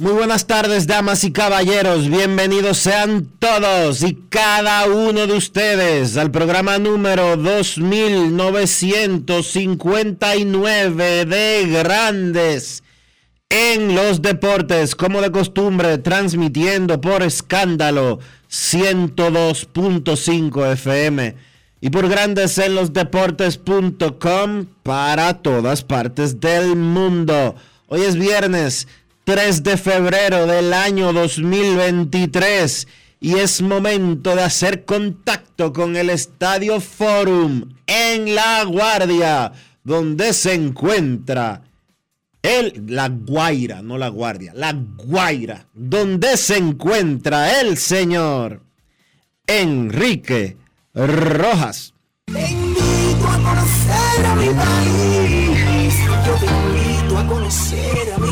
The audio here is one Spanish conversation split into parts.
Muy buenas tardes, damas y caballeros. Bienvenidos sean todos y cada uno de ustedes al programa número 2959 de Grandes en los Deportes, como de costumbre, transmitiendo por escándalo 102.5 FM y por Grandes en los Deportes.com para todas partes del mundo. Hoy es viernes 3 de febrero del año 2023 y es momento de hacer contacto con el Estadio Forum en La Guardia, donde se encuentra el, la Guaira, no la Guardia, la Guaira, donde se encuentra el señor Enrique Rojas. Te a conocer a mi país. Yo te invito a conocer a mi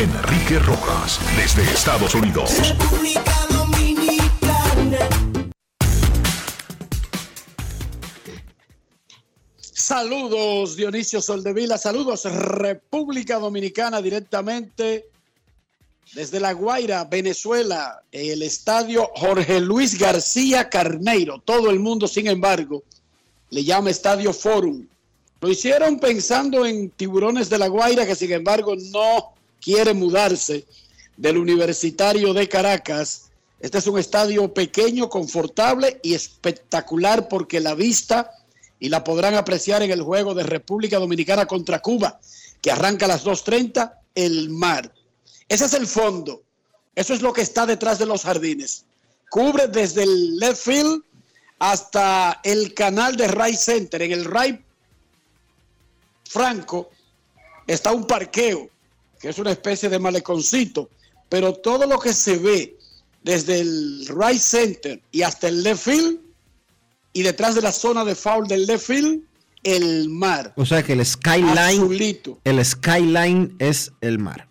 Enrique Rojas, desde Estados Unidos. República Dominicana. Saludos Dionisio Soldevila, saludos República Dominicana directamente desde La Guaira, Venezuela, el estadio Jorge Luis García Carneiro. Todo el mundo, sin embargo, le llama Estadio Forum. Lo hicieron pensando en tiburones de La Guaira, que sin embargo no quiere mudarse del Universitario de Caracas. Este es un estadio pequeño, confortable y espectacular porque la vista y la podrán apreciar en el juego de República Dominicana contra Cuba, que arranca a las 2.30, el mar. Ese es el fondo. Eso es lo que está detrás de los jardines. Cubre desde el left field hasta el canal de Ray Center. En el Ray Franco está un parqueo, que es una especie de maleconcito, pero todo lo que se ve desde el Right Center y hasta el left field y detrás de la zona de foul del left field, el mar. O sea que el skyline, Azulito. el skyline es el mar.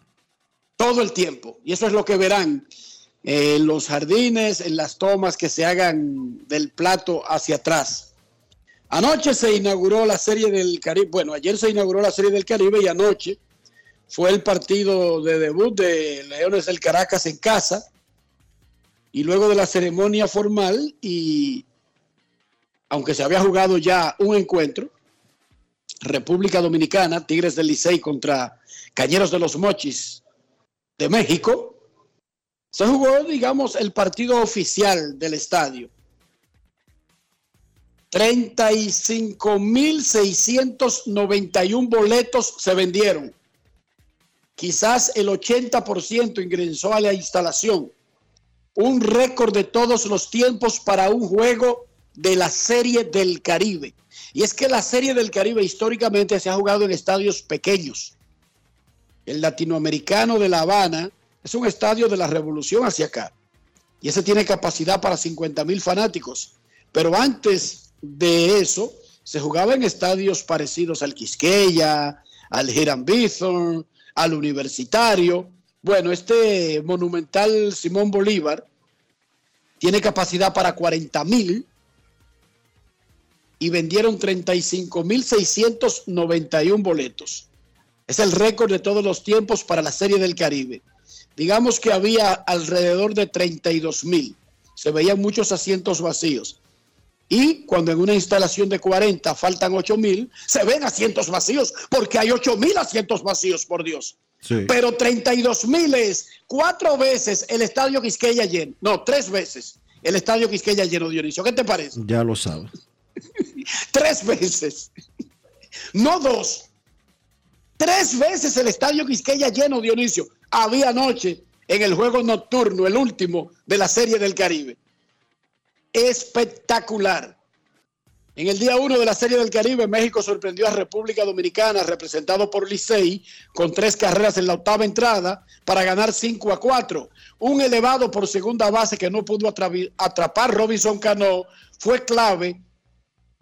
todo el tiempo. Y eso es lo que verán en los jardines, en las tomas que se hagan del plato hacia atrás. Anoche se inauguró la serie del Caribe, bueno, ayer se inauguró la serie del Caribe y anoche fue el partido de debut de Leones del Caracas en casa. Y luego de la ceremonia formal y aunque se había jugado ya un encuentro, República Dominicana, Tigres del Licey contra Cañeros de los Mochis de México, se jugó, digamos, el partido oficial del estadio. 35.691 boletos se vendieron. Quizás el 80% ingresó a la instalación. Un récord de todos los tiempos para un juego de la Serie del Caribe. Y es que la Serie del Caribe históricamente se ha jugado en estadios pequeños. El latinoamericano de La Habana es un estadio de la revolución hacia acá. Y ese tiene capacidad para 50 mil fanáticos. Pero antes de eso, se jugaba en estadios parecidos al Quisqueya, al Hiram Bithorn, al Universitario. Bueno, este monumental Simón Bolívar tiene capacidad para 40 mil y vendieron 35 mil 691 boletos. Es el récord de todos los tiempos para la Serie del Caribe. Digamos que había alrededor de 32 mil. Se veían muchos asientos vacíos. Y cuando en una instalación de 40 faltan 8 mil, se ven asientos vacíos, porque hay 8 mil asientos vacíos, por Dios. Pero 32 mil es cuatro veces el estadio Quisqueya lleno. No, tres veces el estadio Quisqueya lleno, Dionisio. ¿Qué te parece? Ya lo sabes. tres veces. No dos. Tres veces el estadio Quisqueya lleno, Dionisio. Había anoche en el juego nocturno, el último de la Serie del Caribe espectacular. En el día 1 de la Serie del Caribe, México sorprendió a República Dominicana, representado por Licey, con tres carreras en la octava entrada para ganar 5 a 4. Un elevado por segunda base que no pudo atrapar Robinson Cano fue clave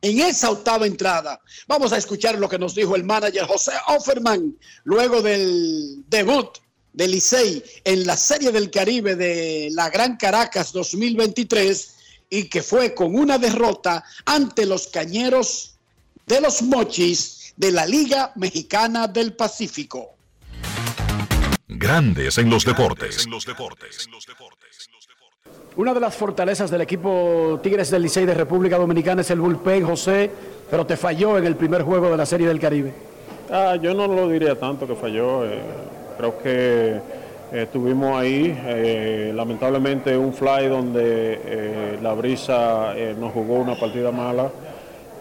en esa octava entrada. Vamos a escuchar lo que nos dijo el manager José Offerman luego del debut de Licey en la Serie del Caribe de la Gran Caracas 2023 y que fue con una derrota ante los cañeros de los mochis de la Liga Mexicana del Pacífico. Grandes en los deportes. Una de las fortalezas del equipo Tigres del Licey de República Dominicana es el bullpen, José, pero te falló en el primer juego de la Serie del Caribe. Ah, yo no lo diría tanto que falló. Eh, creo que Estuvimos ahí, eh, lamentablemente un fly donde eh, la brisa eh, nos jugó una partida mala,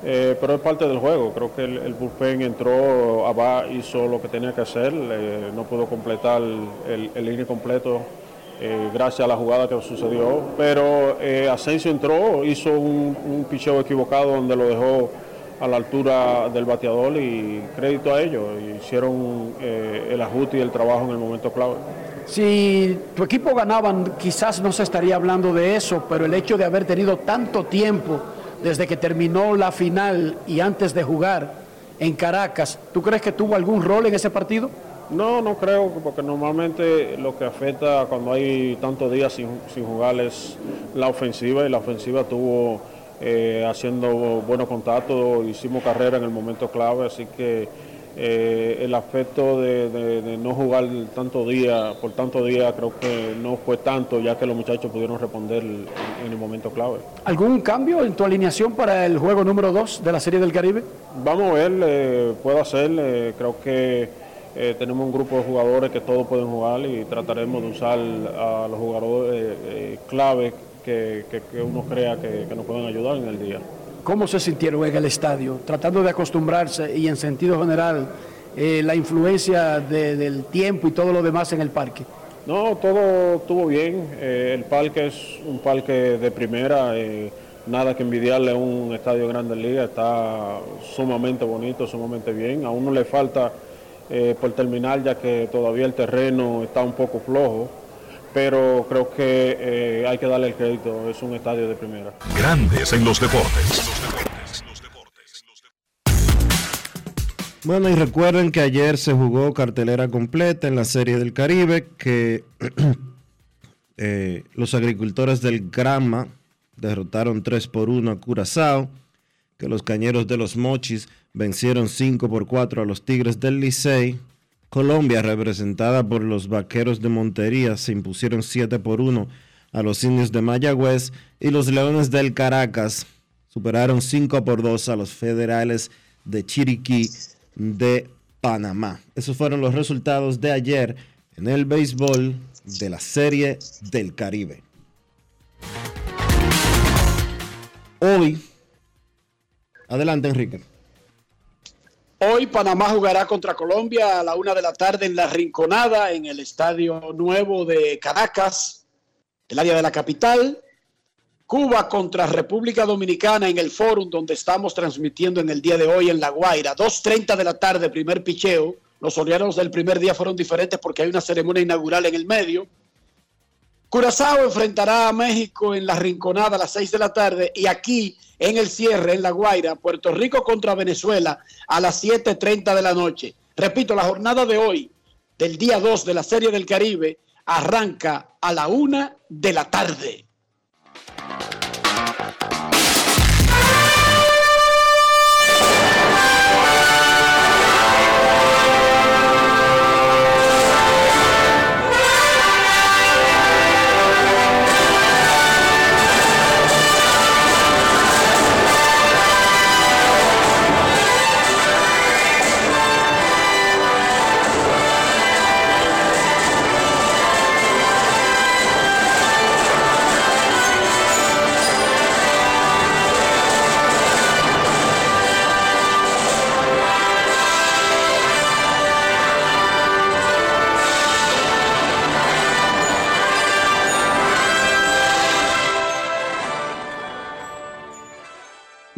pero es parte del juego. Creo que el, bullpen entró, Abba hizo lo que tenía que hacer, no pudo completar el, el línea completo gracias a la jugada que sucedió, pero Asensio entró, hizo un, un picheo equivocado donde lo dejó a la altura del bateador y crédito a ellos, hicieron el ajuste y el trabajo en el momento clave. Si tu equipo ganaban, quizás no se estaría hablando de eso, pero el hecho de haber tenido tanto tiempo desde que terminó la final y antes de jugar en Caracas, ¿tú crees que tuvo algún rol en ese partido? No, no creo, porque normalmente lo que afecta cuando hay tantos días sin, jugar es la ofensiva y la ofensiva tuvo eh, haciendo buenos contactos, hicimos carrera en el momento clave, así que eh, el aspecto de, no jugar tanto día, por tanto día, creo que no fue tanto, ya que los muchachos pudieron responder en, el momento clave. ¿Algún cambio en tu alineación para el juego número 2 de la Serie del Caribe? Vamos a ver, eh, puedo hacer, eh, creo que tenemos un grupo de jugadores que todos pueden jugar y trataremos de usar a los jugadores clave que, uno crea que nos pueden ayudar en el día. ¿Cómo se sintieron en el estadio? Tratando de acostumbrarse y en sentido general eh, la influencia del tiempo y todo lo demás en el parque. No, todo estuvo bien. Eh, el parque es un parque de primera. Eh, nada que envidiarle a un estadio Grande Liga. Está sumamente bonito, sumamente bien. A uno le falta por terminar ya que todavía el terreno está un poco flojo pero creo que eh, hay que darle el crédito, es un estadio de primera. Grandes en los deportes. Bueno, y recuerden que ayer se jugó cartelera completa en la Serie del Caribe, que eh, los agricultores del Grama derrotaron 3 por 1 a Curazao, que los cañeros de los Mochis vencieron 5 por 4 a los Tigres del Licey, Colombia, representada por los Vaqueros de Montería, se impusieron 7 por 1 a los Indios de Mayagüez y los Leones del Caracas superaron 5 por 2 a los Federales de Chiriquí de Panamá. Esos fueron los resultados de ayer en el béisbol de la Serie del Caribe. Hoy, adelante Enrique. Hoy Panamá jugará contra Colombia a la una de la tarde en la Rinconada, en el Estadio Nuevo de Caracas, el área de la capital. Cuba contra República Dominicana en el fórum donde estamos transmitiendo en el día de hoy en La Guaira. 2.30 de la tarde, primer picheo. Los horarios del primer día fueron diferentes porque hay una ceremonia inaugural en el medio. Curazao enfrentará a México en la Rinconada a las 6 de la tarde y aquí en el cierre en La Guaira, Puerto Rico contra Venezuela a las 7.30 de la noche. Repito, la jornada de hoy, del día 2 de la Serie del Caribe, arranca a la una de la tarde.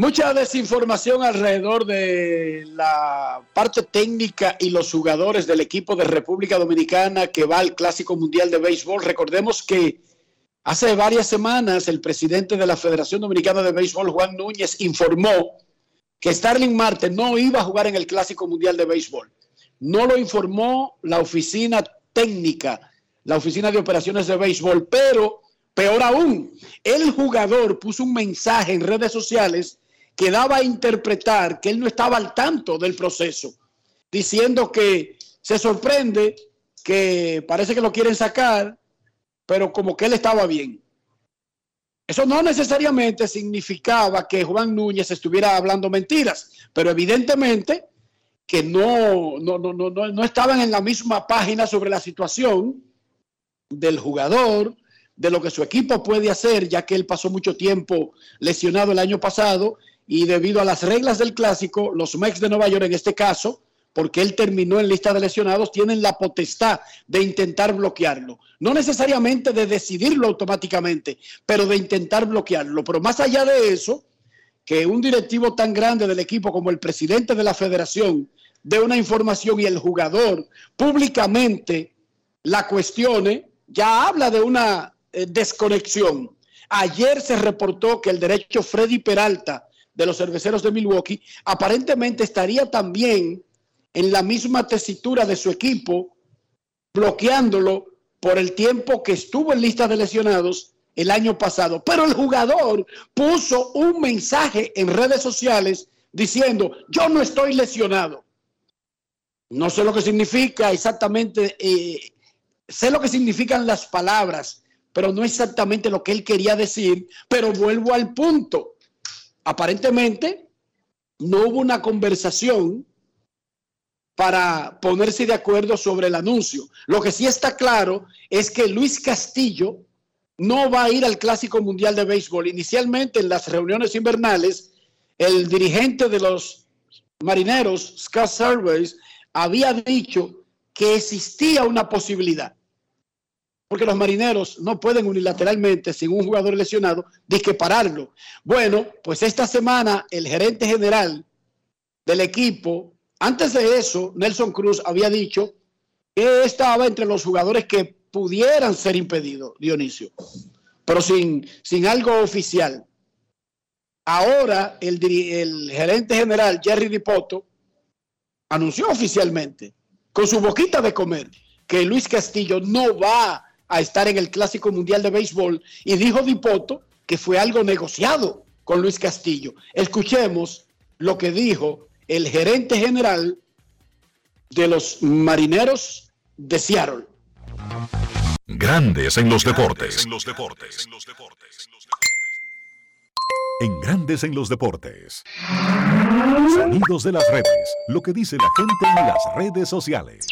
Mucha desinformación alrededor de la parte técnica y los jugadores del equipo de República Dominicana que va al Clásico Mundial de Béisbol. Recordemos que hace varias semanas el presidente de la Federación Dominicana de Béisbol, Juan Núñez, informó que Starling Marte no iba a jugar en el Clásico Mundial de Béisbol. No lo informó la oficina técnica, la oficina de operaciones de béisbol, pero peor aún, el jugador puso un mensaje en redes sociales que daba a interpretar que él no estaba al tanto del proceso, diciendo que se sorprende que parece que lo quieren sacar, pero como que él estaba bien. Eso no necesariamente significaba que Juan Núñez estuviera hablando mentiras, pero evidentemente que no, no, no, no, no estaban en la misma página sobre la situación del jugador, de lo que su equipo puede hacer, ya que él pasó mucho tiempo lesionado el año pasado y debido a las reglas del clásico, los Mex de Nueva York en este caso, porque él terminó en lista de lesionados, tienen la potestad de intentar bloquearlo. No necesariamente de decidirlo automáticamente, pero de intentar bloquearlo. Pero más allá de eso, que un directivo tan grande del equipo como el presidente de la federación dé una información y el jugador públicamente la cuestione, ya habla de una eh, desconexión. Ayer se reportó que el derecho Freddy Peralta de los cerveceros de Milwaukee, aparentemente estaría también en la misma tesitura de su equipo, bloqueándolo por el tiempo que estuvo en lista de lesionados el año pasado. Pero el jugador puso un mensaje en redes sociales diciendo, yo no estoy lesionado. No sé lo que significa exactamente, eh, sé lo que significan las palabras, pero no exactamente lo que él quería decir, pero vuelvo al punto aparentemente no hubo una conversación para ponerse de acuerdo sobre el anuncio. Lo que sí está claro es que Luis Castillo no va a ir al Clásico Mundial de Béisbol. Inicialmente en las reuniones invernales, el dirigente de los marineros, Scott Surveys, había dicho que existía una posibilidad porque los marineros no pueden unilateralmente, sin un jugador lesionado, disquepararlo. Bueno, pues esta semana el gerente general del equipo, antes de eso, Nelson Cruz había dicho que estaba entre los jugadores que pudieran ser impedidos, Dionisio, pero sin, sin algo oficial. Ahora el, el gerente general, Jerry Dipoto, anunció oficialmente, con su boquita de comer, que Luis Castillo no va a estar en el Clásico Mundial de Béisbol y dijo Dipoto que fue algo negociado con Luis Castillo. Escuchemos lo que dijo el gerente general de los Marineros de Seattle. Grandes en los deportes. En los deportes. En Grandes en los deportes. Sonidos de las redes. Lo que dice la gente en las redes sociales.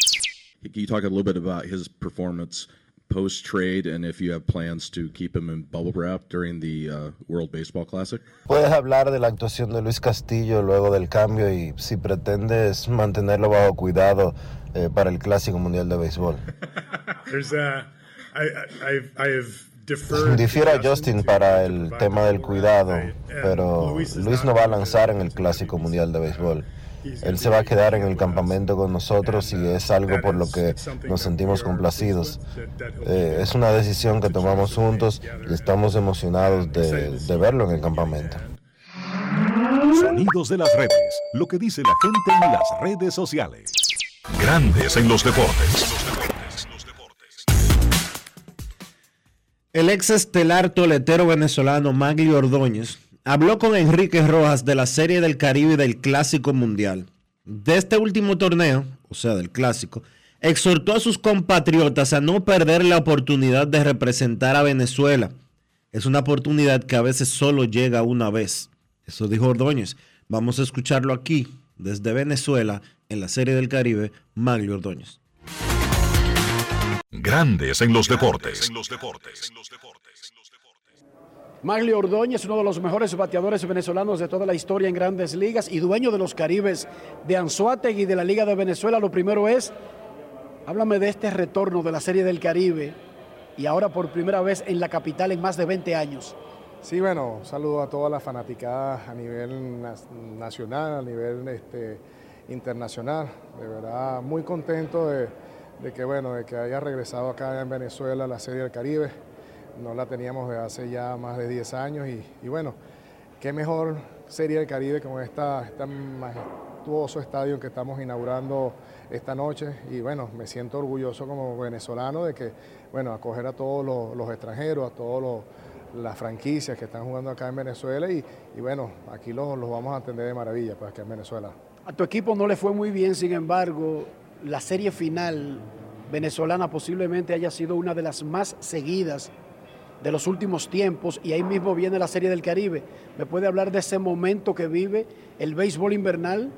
Can you talk a little bit about his performance post trade and if you have plans to keep him in bubble wrap during the uh, World Baseball Classic? Puedes hablar de la actuación de Luis Castillo luego del cambio y si pretendes mantenerlo bajo cuidado eh, para el Clásico Mundial de Béisbol. There's a, I, I've, I've Difiero a Justin para el tema del cuidado, pero Luis no va a lanzar en el Clásico Mundial de Béisbol. Él se va a quedar en el campamento con nosotros y es algo por lo que nos sentimos complacidos. Eh, es una decisión que tomamos juntos y estamos emocionados de, de verlo en el campamento. sonidos de las redes. Lo que dice la gente en las redes sociales. Grandes en los deportes. El ex estelar toletero venezolano Magli Ordóñez habló con Enrique Rojas de la Serie del Caribe y del Clásico Mundial. De este último torneo, o sea, del Clásico, exhortó a sus compatriotas a no perder la oportunidad de representar a Venezuela. Es una oportunidad que a veces solo llega una vez. Eso dijo Ordóñez. Vamos a escucharlo aquí, desde Venezuela, en la Serie del Caribe, Maglio Ordóñez. Grandes en los deportes. Maglio Ordóñez, uno de los mejores bateadores venezolanos de toda la historia en grandes ligas y dueño de los Caribes de Anzuategui y de la Liga de Venezuela. Lo primero es, háblame de este retorno de la Serie del Caribe y ahora por primera vez en la capital en más de 20 años. Sí, bueno, saludo a todas las fanaticadas a nivel nacional, a nivel este, internacional. De verdad, muy contento de, que, bueno, de que haya regresado acá en Venezuela la Serie del Caribe. No la teníamos hace ya más de 10 años y, bueno, qué mejor Serie del Caribe como esta, este majestuoso estadio que estamos inaugurando esta noche y bueno, me siento orgulloso como venezolano de que, bueno, acoger a todos los, extranjeros, a todas las franquicias que están jugando acá en Venezuela y, bueno, aquí los, los, vamos a atender de maravilla, pues acá en Venezuela. A tu equipo no le fue muy bien, sin embargo, la serie final venezolana posiblemente haya sido una de las más seguidas de los últimos tiempos y ahí mismo viene la Serie del Caribe. ¿Me puede hablar de ese momento que vive el béisbol invernal?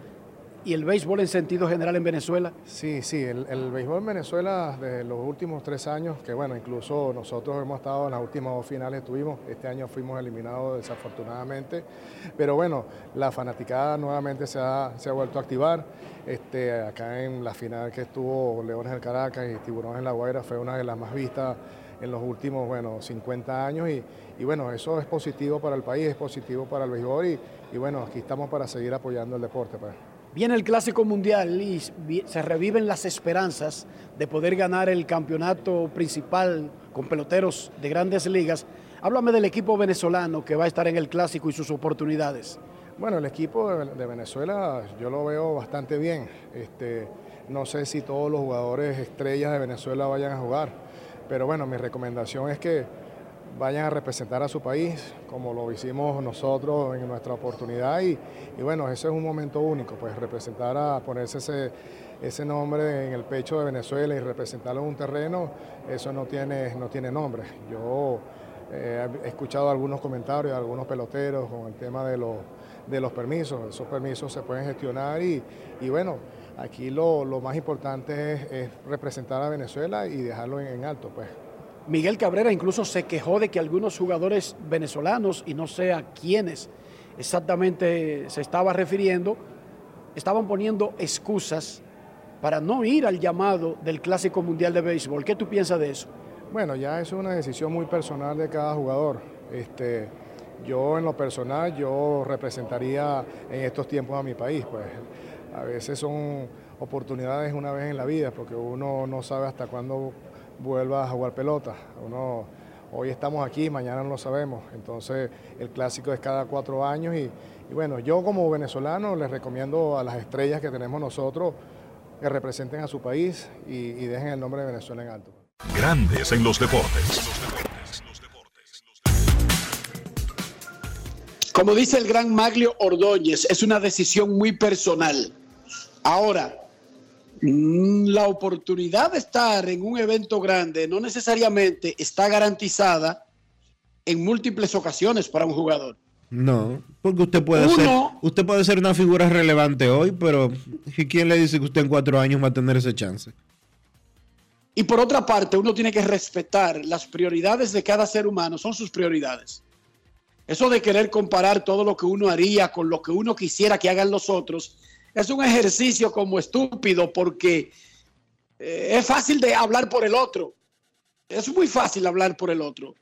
y el béisbol en sentido general en Venezuela? Sí, sí, el, béisbol en Venezuela de los últimos tres años, que bueno, incluso nosotros hemos estado en las últimas dos finales, tuvimos, este año fuimos eliminados desafortunadamente, pero bueno, la fanaticada nuevamente se ha, se ha vuelto a activar. Este, acá en la final que estuvo Leones del Caracas y Tiburones en La Guaira fue una de las más vistas en los últimos bueno, 50 años y, y bueno, eso es positivo para el país, es positivo para el béisbol y, y bueno, aquí estamos para seguir apoyando el deporte. Pues. Viene el Clásico Mundial y se reviven las esperanzas de poder ganar el campeonato principal con peloteros de grandes ligas. Háblame del equipo venezolano que va a estar en el Clásico y sus oportunidades. Bueno, el equipo de Venezuela yo lo veo bastante bien. Este, no sé si todos los jugadores estrellas de Venezuela vayan a jugar, pero bueno, mi recomendación es que vayan a representar a su país, como lo hicimos nosotros en nuestra oportunidad. Y, bueno, ese es un momento único, pues representar a ponerse ese, ese nombre en el pecho de Venezuela y representarlo en un terreno, eso no tiene, no tiene nombre. Yo eh, he escuchado algunos comentarios de algunos peloteros con el tema de los, de los permisos. Esos permisos se pueden gestionar y, bueno, aquí lo, más importante es, representar a Venezuela y dejarlo en, en alto, pues. Miguel Cabrera incluso se quejó de que algunos jugadores venezolanos, y no sé a quiénes exactamente se estaba refiriendo, estaban poniendo excusas para no ir al llamado del Clásico Mundial de Béisbol. ¿Qué tú piensas de eso? Bueno, ya es una decisión muy personal de cada jugador. Este, yo en lo personal, yo representaría en estos tiempos a mi país. Pues a veces son oportunidades una vez en la vida, porque uno no sabe hasta cuándo vuelva a jugar pelota. Uno, hoy estamos aquí, mañana no lo sabemos. Entonces el clásico es cada cuatro años y, bueno, yo como venezolano les recomiendo a las estrellas que tenemos nosotros que representen a su país y, y dejen el nombre de Venezuela en alto. Grandes en los deportes. Como dice el gran Maglio Ordóñez, es una decisión muy personal. Ahora, Mm, la oportunidad de estar en un evento grande no necesariamente está garantizada en múltiples ocasiones para un jugador. No, porque usted puede ser usted puede ser una figura relevante hoy, pero ¿quién le dice que usted en cuatro años va a tener ese chance? Y por otra parte, uno tiene que respetar las prioridades de cada ser humano, son sus prioridades. Eso de querer comparar todo lo que uno haría con lo que uno quisiera que hagan los otros es un ejercicio como estúpido porque eh, es fácil de hablar por el otro. Es muy fácil hablar por el otro.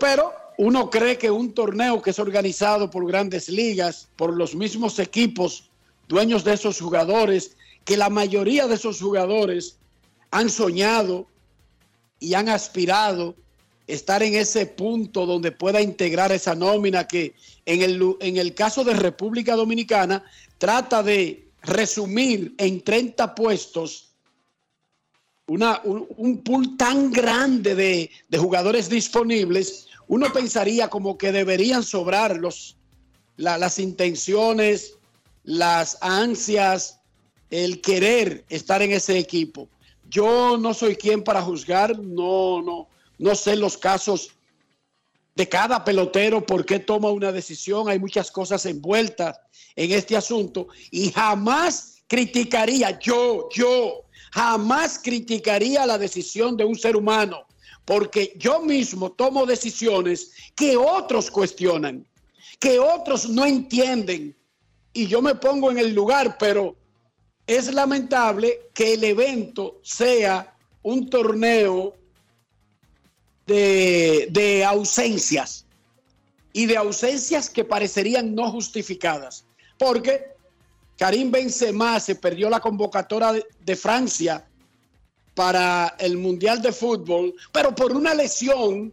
Pero uno cree que un torneo que es organizado por grandes ligas, por los mismos equipos, dueños de esos jugadores, que la mayoría de esos jugadores han soñado y han aspirado estar en ese punto donde pueda integrar esa nómina que en el, en el caso de República Dominicana trata de resumir en 30 puestos una, un, pool tan grande de, de, jugadores disponibles, uno pensaría como que deberían sobrar los, las intenciones, las ansias, el querer estar en ese equipo. Yo no soy quien para juzgar, no, no, no sé los casos de cada pelotero, por qué toma una decisión, hay muchas cosas envueltas en este asunto y jamás criticaría, yo, yo, jamás criticaría la decisión de un ser humano, porque yo mismo tomo decisiones que otros cuestionan, que otros no entienden, y yo me pongo en el lugar, pero es lamentable que el evento sea un torneo de, ausencias y de ausencias que parecerían no justificadas, porque Karim Benzema se perdió la convocatoria de, Francia para el Mundial de Fútbol, pero por una lesión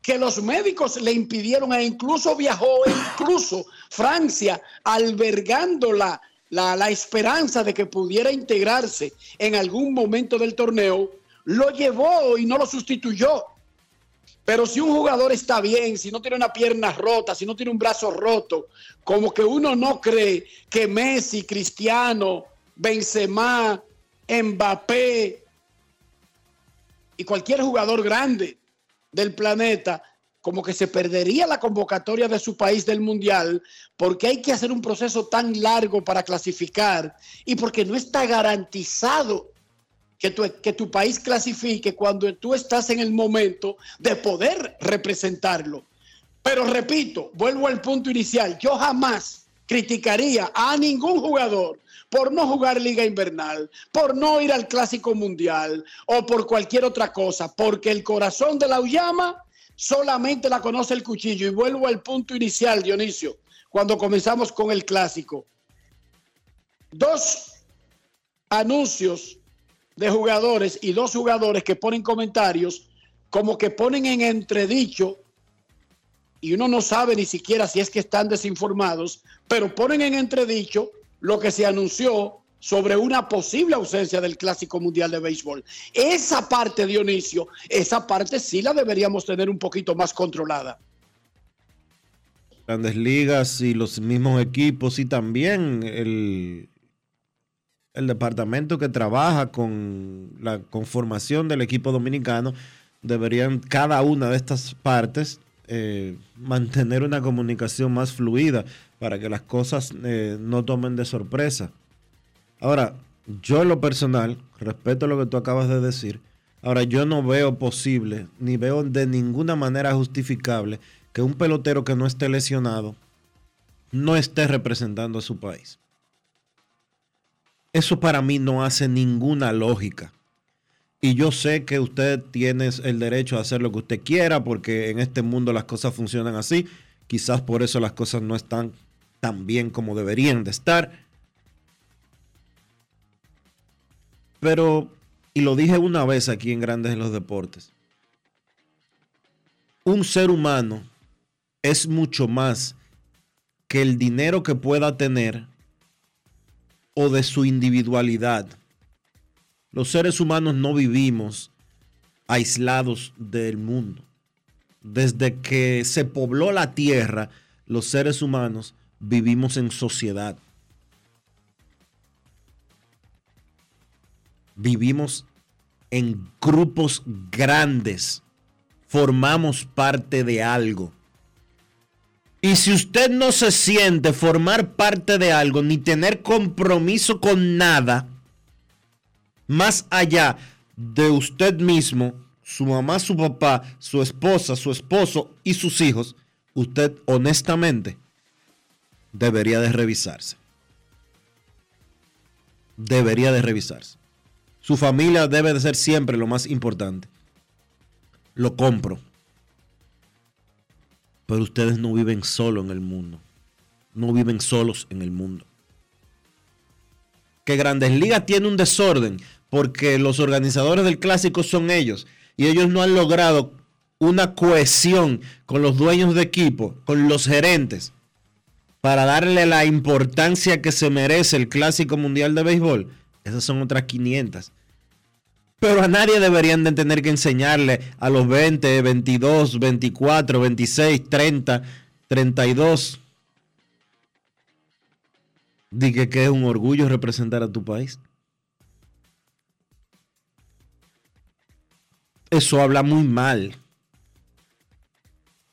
que los médicos le impidieron e incluso viajó, incluso Francia, albergando la, la, esperanza de que pudiera integrarse en algún momento del torneo, lo llevó y no lo sustituyó. Pero si un jugador está bien, si no tiene una pierna rota, si no tiene un brazo roto, como que uno no cree que Messi, Cristiano, Benzema, Mbappé y cualquier jugador grande del planeta, como que se perdería la convocatoria de su país del Mundial, porque hay que hacer un proceso tan largo para clasificar y porque no está garantizado que tu, país clasifique cuando tú estás en el momento de poder representarlo. Pero repito, vuelvo al punto inicial, yo jamás criticaría a ningún jugador por no jugar liga invernal, por no ir al clásico mundial o por cualquier otra cosa, porque el corazón de la Uyama solamente la conoce el cuchillo. Y vuelvo al punto inicial, Dionisio, cuando comenzamos con el clásico. Dos anuncios de jugadores y dos jugadores que ponen comentarios como que ponen en entredicho y uno no sabe ni siquiera si es que están desinformados, pero ponen en entredicho lo que se anunció sobre una posible ausencia del Clásico Mundial de Béisbol. Esa parte, Dionisio, esa parte sí la deberíamos tener un poquito más controlada. Grandes ligas y los mismos equipos y también el, el departamento que trabaja con la conformación del equipo dominicano deberían cada una de estas partes eh, mantener una comunicación más fluida para que las cosas eh, no tomen de sorpresa. Ahora, yo en lo personal, respeto lo que tú acabas de decir, ahora yo no veo posible, ni veo de ninguna manera justificable que un pelotero que no esté lesionado no esté representando a su país. Eso para mí no hace ninguna lógica. Y yo sé que usted tiene el derecho a hacer lo que usted quiera porque en este mundo las cosas funcionan así. Quizás por eso las cosas no están tan bien como deberían de estar. Pero, y lo dije una vez aquí en Grandes en los Deportes, un ser humano es mucho más que el dinero que pueda tener o de su individualidad. Los seres humanos no vivimos aislados del mundo. Desde que se pobló la tierra, los seres humanos vivimos en sociedad. Vivimos en grupos grandes. Formamos parte de algo. Y si usted no se siente formar parte de algo ni tener compromiso con nada, más allá de usted mismo, su mamá, su papá, su esposa, su esposo y sus hijos, usted honestamente debería de revisarse. Debería de revisarse. Su familia debe de ser siempre lo más importante. Lo compro. Pero ustedes no viven solo en el mundo. No viven solos en el mundo. Que Grandes Ligas tiene un desorden porque los organizadores del clásico son ellos y ellos no han logrado una cohesión con los dueños de equipo, con los gerentes, para darle la importancia que se merece el Clásico Mundial de Béisbol, esas son otras 500. Pero a nadie deberían de tener que enseñarle a los 20, 22, 24, 26, 30, 32. Dije que es un orgullo representar a tu país. Eso habla muy mal.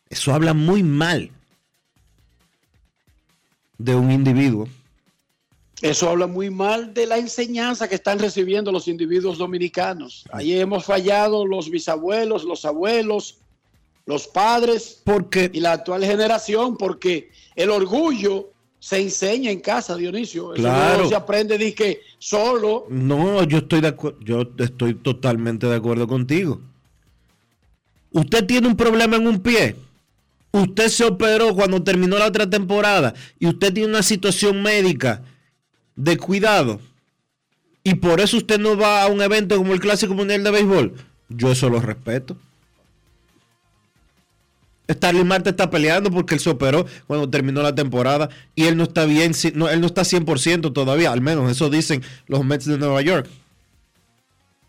Eso habla muy mal de un individuo. Eso habla muy mal de la enseñanza que están recibiendo los individuos dominicanos. Ahí hemos fallado los bisabuelos, los abuelos, los padres porque, y la actual generación, porque el orgullo se enseña en casa, Dionisio. Eso Claro. no se aprende de que solo. No, yo estoy de acuerdo, yo estoy totalmente de acuerdo contigo. Usted tiene un problema en un pie. Usted se operó cuando terminó la otra temporada y usted tiene una situación médica de cuidado y por eso usted no va a un evento como el Clásico Mundial de Béisbol. Yo eso lo respeto. Starling Marte está peleando porque él se operó cuando terminó la temporada y él no está bien, no, él no está 100% todavía, al menos eso dicen los Mets de Nueva York.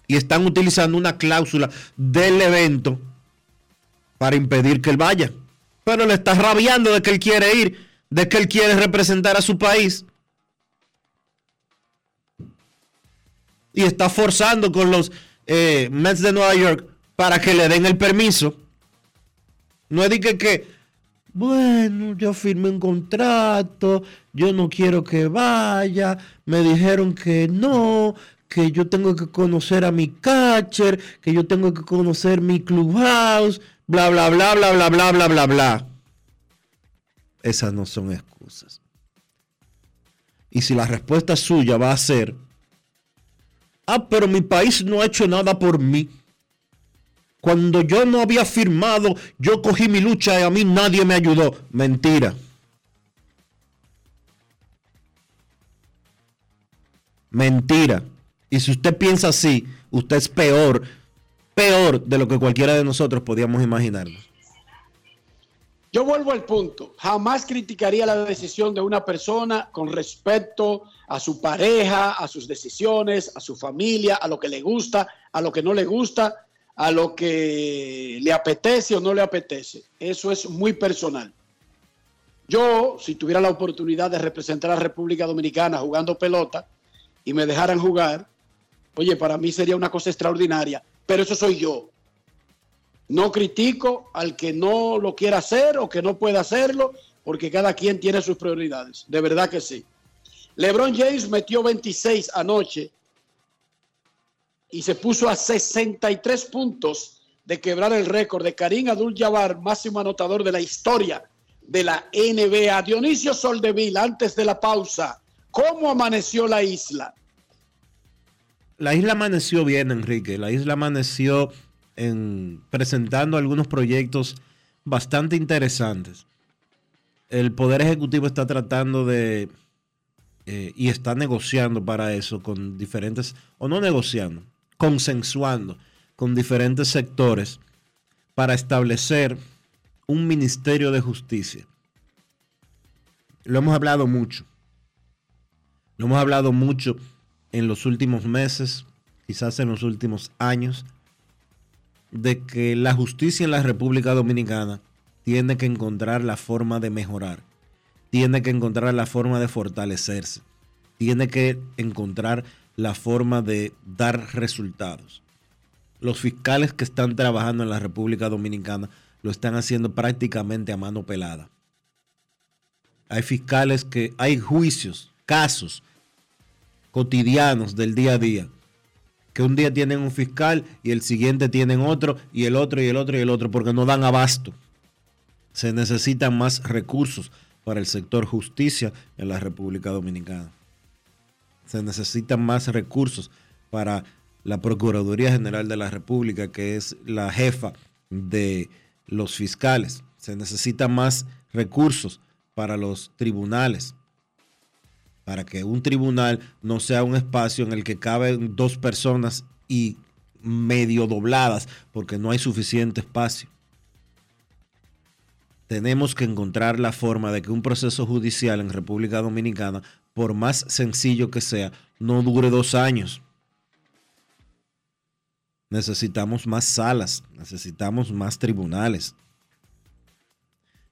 Y están utilizando una cláusula del evento para impedir que él vaya. Pero le está rabiando de que él quiere ir, de que él quiere representar a su país. Y está forzando con los eh, Mets de Nueva York para que le den el permiso. No es de que, que, bueno, yo firmé un contrato, yo no quiero que vaya, me dijeron que no, que yo tengo que conocer a mi catcher, que yo tengo que conocer mi clubhouse, bla, bla, bla, bla, bla, bla, bla, bla, bla. Esas no son excusas. Y si la respuesta suya va a ser, ah, pero mi país no ha hecho nada por mí. Cuando yo no había firmado, yo cogí mi lucha y a mí nadie me ayudó. Mentira. Mentira. Y si usted piensa así, usted es peor, peor de lo que cualquiera de nosotros podíamos imaginarnos. Yo vuelvo al punto. Jamás criticaría la decisión de una persona con respecto a su pareja, a sus decisiones, a su familia, a lo que le gusta, a lo que no le gusta, a lo que le apetece o no le apetece. Eso es muy personal. Yo, si tuviera la oportunidad de representar a la República Dominicana jugando pelota y me dejaran jugar, oye, para mí sería una cosa extraordinaria. Pero eso soy yo. No critico al que no lo quiera hacer o que no pueda hacerlo, porque cada quien tiene sus prioridades. De verdad que sí. LeBron James metió 26 anoche y se puso a 63 puntos de quebrar el récord de Karim Abdul-Jabbar, máximo anotador de la historia de la NBA. Dionisio Soldevila, antes de la pausa, ¿cómo amaneció la isla? La isla amaneció bien, Enrique. La isla amaneció en, presentando algunos proyectos bastante interesantes. El Poder Ejecutivo está tratando de, eh, y está negociando para eso con diferentes, o no negociando, consensuando con diferentes sectores para establecer un Ministerio de Justicia. Lo hemos hablado mucho. Lo hemos hablado mucho en los últimos meses, quizás en los últimos años, de que la justicia en la República Dominicana tiene que encontrar la forma de mejorar, tiene que encontrar la forma de fortalecerse, tiene que encontrar la forma de dar resultados. Los fiscales que están trabajando en la República Dominicana lo están haciendo prácticamente a mano pelada. Hay fiscales que hay juicios, casos cotidianos del día a día, que un día tienen un fiscal y el siguiente tienen otro y el otro y el otro y el otro porque no dan abasto. Se necesitan más recursos para el sector justicia en la República Dominicana. Se necesitan más recursos para la Procuraduría General de la República, que es la jefa de los fiscales. Se necesitan más recursos para los tribunales, para que un tribunal no sea un espacio en el que caben dos personas y medio dobladas, porque no hay suficiente espacio. Tenemos que encontrar la forma de que un proceso judicial en República Dominicana, por más sencillo que sea, no dure dos años. Necesitamos más salas, necesitamos más tribunales.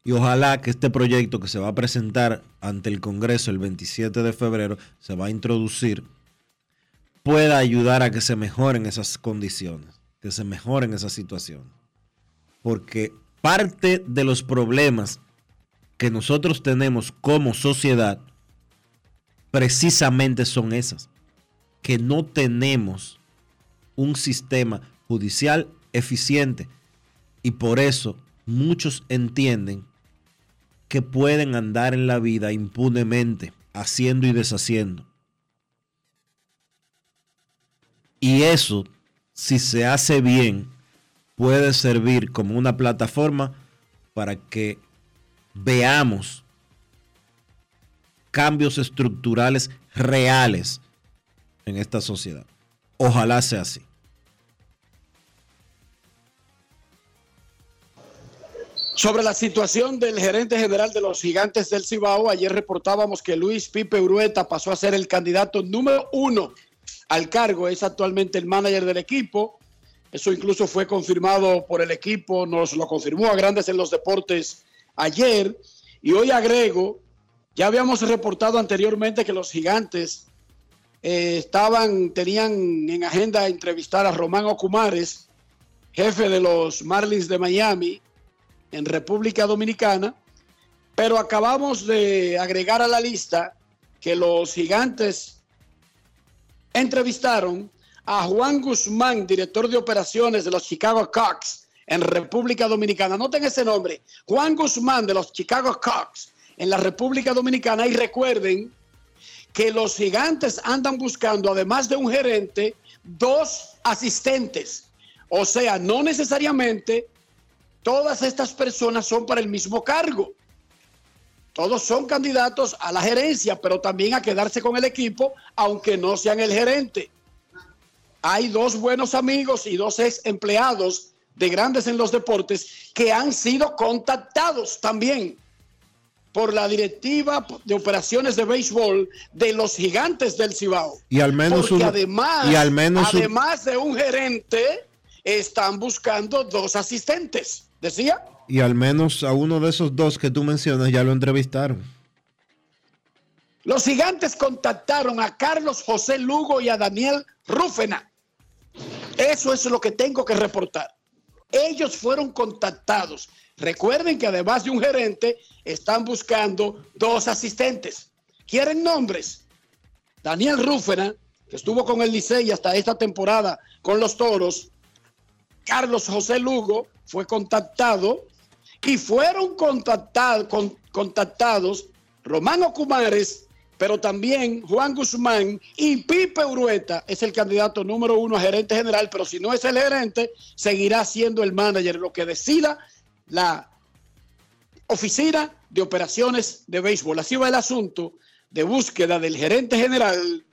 Y ojalá que este proyecto que se va a presentar ante el Congreso el 27 de febrero, se va a introducir, pueda ayudar a que se mejoren esas condiciones, que se mejoren esas situaciones. Porque parte de los problemas que nosotros tenemos como sociedad precisamente son esas, que no tenemos un sistema judicial eficiente y por eso muchos entienden que pueden andar en la vida impunemente, haciendo y deshaciendo. Y eso, si se hace bien, puede servir como una plataforma para que veamos cambios estructurales reales en esta sociedad. Ojalá sea así. Sobre la situación del gerente general de los gigantes del Cibao, ayer reportábamos que Luis Pipe Urueta pasó a ser el candidato número uno al cargo, es actualmente el manager del equipo. Eso incluso fue confirmado por el equipo, nos lo confirmó a Grandes en los Deportes ayer. Y hoy agrego, ya habíamos reportado anteriormente que los gigantes eh, estaban, tenían en agenda entrevistar a Román Ocumares, jefe de los Marlins de Miami en República Dominicana, pero acabamos de agregar a la lista que los gigantes entrevistaron a Juan Guzmán, director de operaciones de los Chicago Cubs en República Dominicana. Noten ese nombre, Juan Guzmán de los Chicago Cubs en la República Dominicana. Y recuerden que los gigantes andan buscando, además de un gerente, dos asistentes. O sea, no necesariamente todas estas personas son para el mismo cargo. Todos son candidatos a la gerencia, pero también a quedarse con el equipo, aunque no sean el gerente hay dos buenos amigos y dos ex empleados de grandes en los deportes que han sido contactados también por la directiva de operaciones de béisbol de los gigantes del Cibao. Y al menos Porque además, y al menos además de un gerente, están buscando dos asistentes. ¿Decía? Y al menos a uno de esos dos que tú mencionas ya lo entrevistaron. Los gigantes contactaron a Carlos José Lugo y a Daniel Rúfena eso es lo que tengo que reportar. Ellos fueron contactados. Recuerden que además de un gerente, están buscando dos asistentes. ¿Quieren nombres? Daniel Rúfena, que estuvo con el Licey hasta esta temporada con los Toros. Carlos José Lugo fue contactado y fueron contactados, Romano Cumares pero también Juan Guzmán y Pipe Urueta es el candidato número uno a gerente general, pero si no es el gerente, seguirá siendo el manager, lo que decida la oficina de operaciones de béisbol. Así va el asunto de búsqueda del gerente general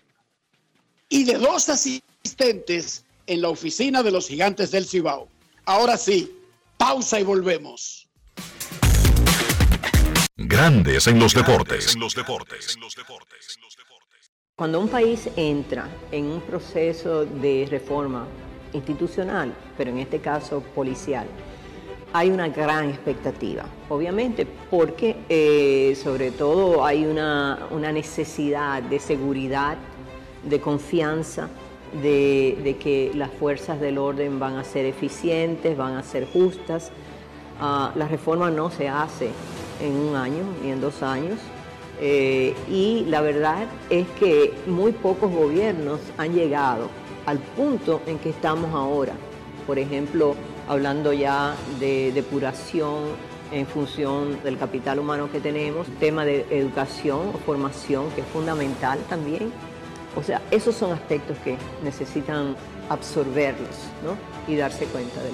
y de dos asistentes en la oficina de los gigantes del Cibao. Ahora sí, pausa y volvemos. Grandes en los deportes. Cuando un país entra en un proceso de reforma institucional, pero en este caso policial, hay una gran expectativa, obviamente, porque eh, sobre todo hay una, necesidad de seguridad, de confianza, de, que las fuerzas del orden van a ser eficientes, van a ser justas. Ah, la reforma no se hace en un año ni en dos años. Eh, y la verdad es que muy pocos gobiernos han llegado al punto en que estamos ahora. Por ejemplo, hablando ya de depuración en función del capital humano que tenemos, tema de educación o formación que es fundamental también. O sea, esos son aspectos que necesitan absorberlos y darse cuenta del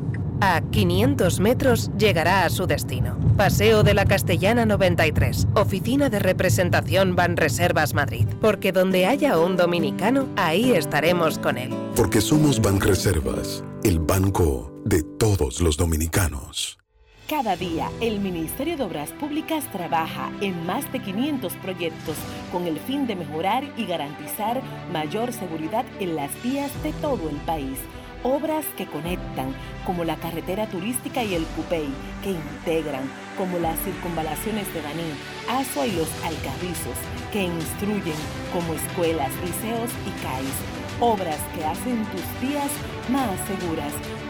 A 500 metros llegará a su destino. Paseo de la Castellana 93, Oficina de Representación Banreservas Madrid. Porque donde haya un dominicano, ahí estaremos con él. Porque somos Banreservas, el banco de todos los dominicanos. Cada día, el Ministerio de Obras Públicas trabaja en más de 500 proyectos con el fin de mejorar y garantizar mayor seguridad en las vías de todo el país obras que conectan, como la carretera turística y el Cupey, que integran, como las circunvalaciones de Baní, Asua y los Alcarrizos, que instruyen, como escuelas, liceos y CAIS, obras que hacen tus días más seguras,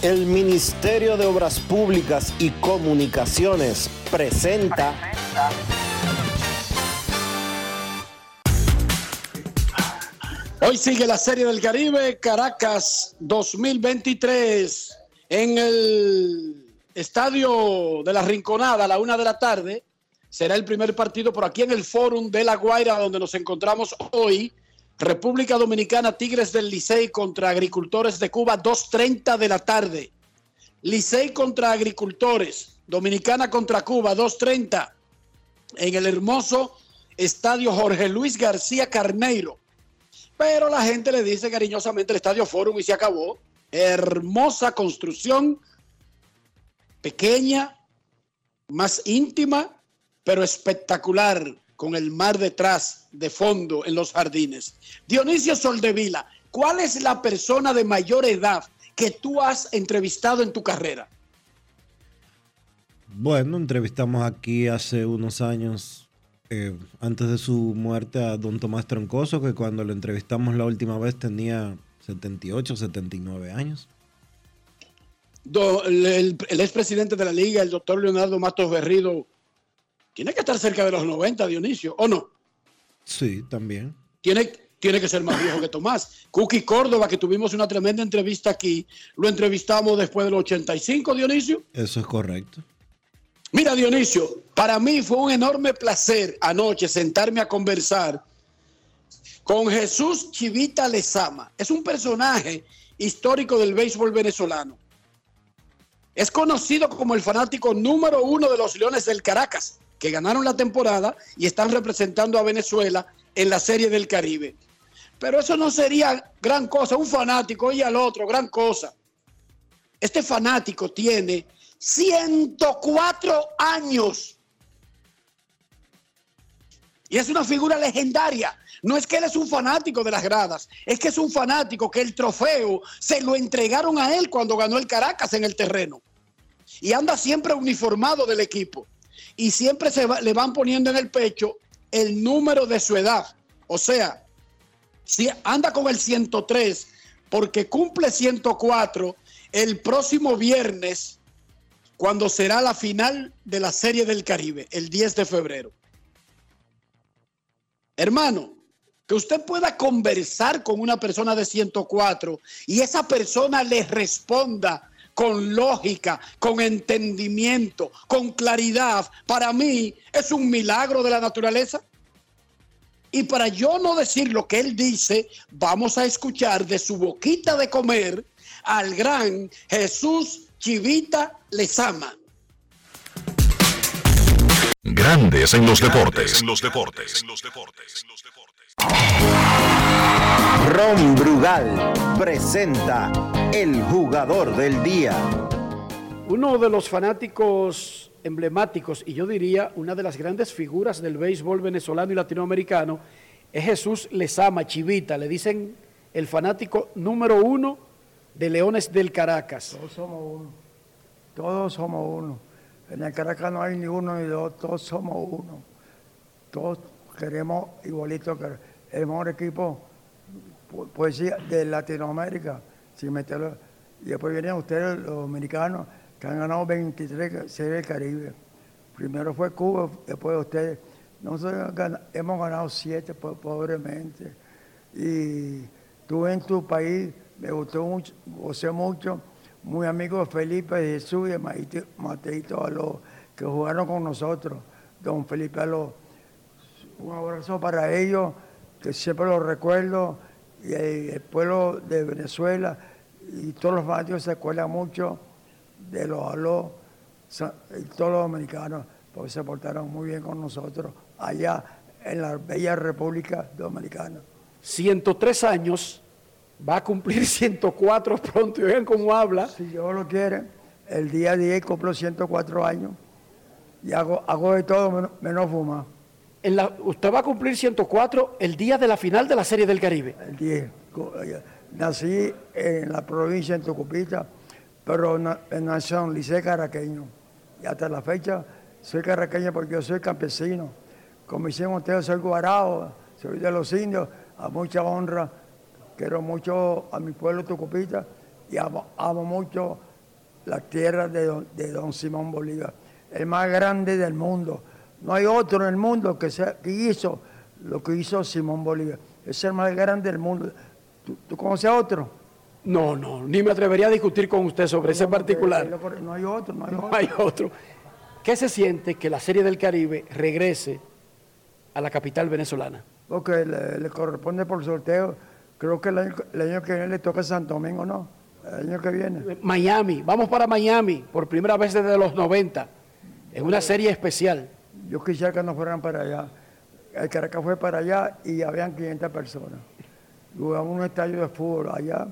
El Ministerio de Obras Públicas y Comunicaciones presenta. Hoy sigue la Serie del Caribe, Caracas 2023, en el Estadio de la Rinconada a la una de la tarde. Será el primer partido por aquí en el Fórum de La Guaira, donde nos encontramos hoy. República Dominicana, Tigres del Licey contra Agricultores de Cuba, 2.30 de la tarde. Licey contra Agricultores, Dominicana contra Cuba, 2.30 en el hermoso estadio Jorge Luis García Carneiro. Pero la gente le dice cariñosamente el estadio Forum y se acabó. Hermosa construcción, pequeña, más íntima, pero espectacular con el mar detrás, de fondo, en los jardines. Dionisio Soldevila, ¿cuál es la persona de mayor edad que tú has entrevistado en tu carrera? Bueno, entrevistamos aquí hace unos años, eh, antes de su muerte, a don Tomás Troncoso, que cuando lo entrevistamos la última vez tenía 78, 79 años. Do- el, el, el expresidente de la liga, el doctor Leonardo Matos Berrido, tiene que estar cerca de los 90, Dionisio, ¿o no? Sí, también. Tiene, tiene que ser más viejo que Tomás. Cookie Córdoba, que tuvimos una tremenda entrevista aquí, lo entrevistamos después del 85, Dionisio. Eso es correcto. Mira, Dionisio, para mí fue un enorme placer anoche sentarme a conversar con Jesús Chivita Lezama. Es un personaje histórico del béisbol venezolano. Es conocido como el fanático número uno de los Leones del Caracas, que ganaron la temporada y están representando a Venezuela en la Serie del Caribe. Pero eso no sería gran cosa. Un fanático y al otro, gran cosa. Este fanático tiene 104 años. Y es una figura legendaria. No es que él es un fanático de las gradas, es que es un fanático que el trofeo se lo entregaron a él cuando ganó el Caracas en el terreno. Y anda siempre uniformado del equipo. Y siempre se le van poniendo en el pecho el número de su edad. O sea, si anda con el 103 porque cumple 104 el próximo viernes cuando será la final de la Serie del Caribe, el 10 de febrero. Hermano, que usted pueda conversar con una persona de 104 y esa persona le responda con lógica, con entendimiento, con claridad, para mí es un milagro de la naturaleza. Y para yo no decir lo que él dice, vamos a escuchar de su boquita de comer al gran Jesús Chivita Lezama. Grandes en los deportes. Ron Brugal presenta el jugador del día. Uno de los fanáticos emblemáticos y yo diría una de las grandes figuras del béisbol venezolano y latinoamericano es Jesús Lezama Chivita. Le dicen el fanático número uno de Leones del Caracas. Todos somos uno. Todos somos uno. En el Caracas no hay ni uno ni dos, todos somos uno. Todos queremos igualito que el mejor equipo pues de Latinoamérica, sin meterlo. Y después vienen ustedes, los dominicanos, que han ganado 23 series del Caribe. Primero fue Cuba, después ustedes. Nosotros hemos ganado siete pobremente. Y tú en tu país, me gustó mucho, gocé mucho, muy amigo de Felipe Jesús y de Mateito Aló, que jugaron con nosotros, don Felipe Aló. Un abrazo para ellos, que siempre los recuerdo, y el, pueblo de Venezuela y todos los fanáticos se acuerdan mucho de los Aló y todos los dominicanos, porque se portaron muy bien con nosotros allá en la bella República Dominicana. 103 años, va a cumplir 104 pronto, y vean cómo habla. Si Dios lo quiere, el día 10 cumplo 104 años y hago, hago de todo menos, fumar. Usted va a cumplir 104 el día de la final de la Serie del Caribe. El 10. Nací en la provincia de Tucupita, pero nací en Liceo Caraqueño. Y hasta la fecha soy caraqueño porque yo soy campesino. Como dicen ustedes, soy guarao, soy de los indios, a mucha honra. Quiero mucho a mi pueblo Tucupita y amo, mucho la tierra de don, Simón Bolívar, el más grande del mundo. No hay otro en el mundo que, sea, que hizo lo que hizo Simón Bolívar. Es el más grande del mundo. ¿Tú, conoces a otro? No, no, ni me atrevería a discutir con usted sobre ese particular. No hay otro, no hay otro. No hay otro. ¿Qué se siente que la Serie del Caribe regrese a la capital venezolana? Porque le corresponde por sorteo Creo que el año, que viene le toca a Santo Domingo, ¿no? El año que viene. Miami, vamos para Miami por primera vez desde los 90. Es una serie especial. Yo quisiera que no fueran para allá. El Caracas fue para allá y habían 500 personas. Jugamos un estadio de fútbol allá,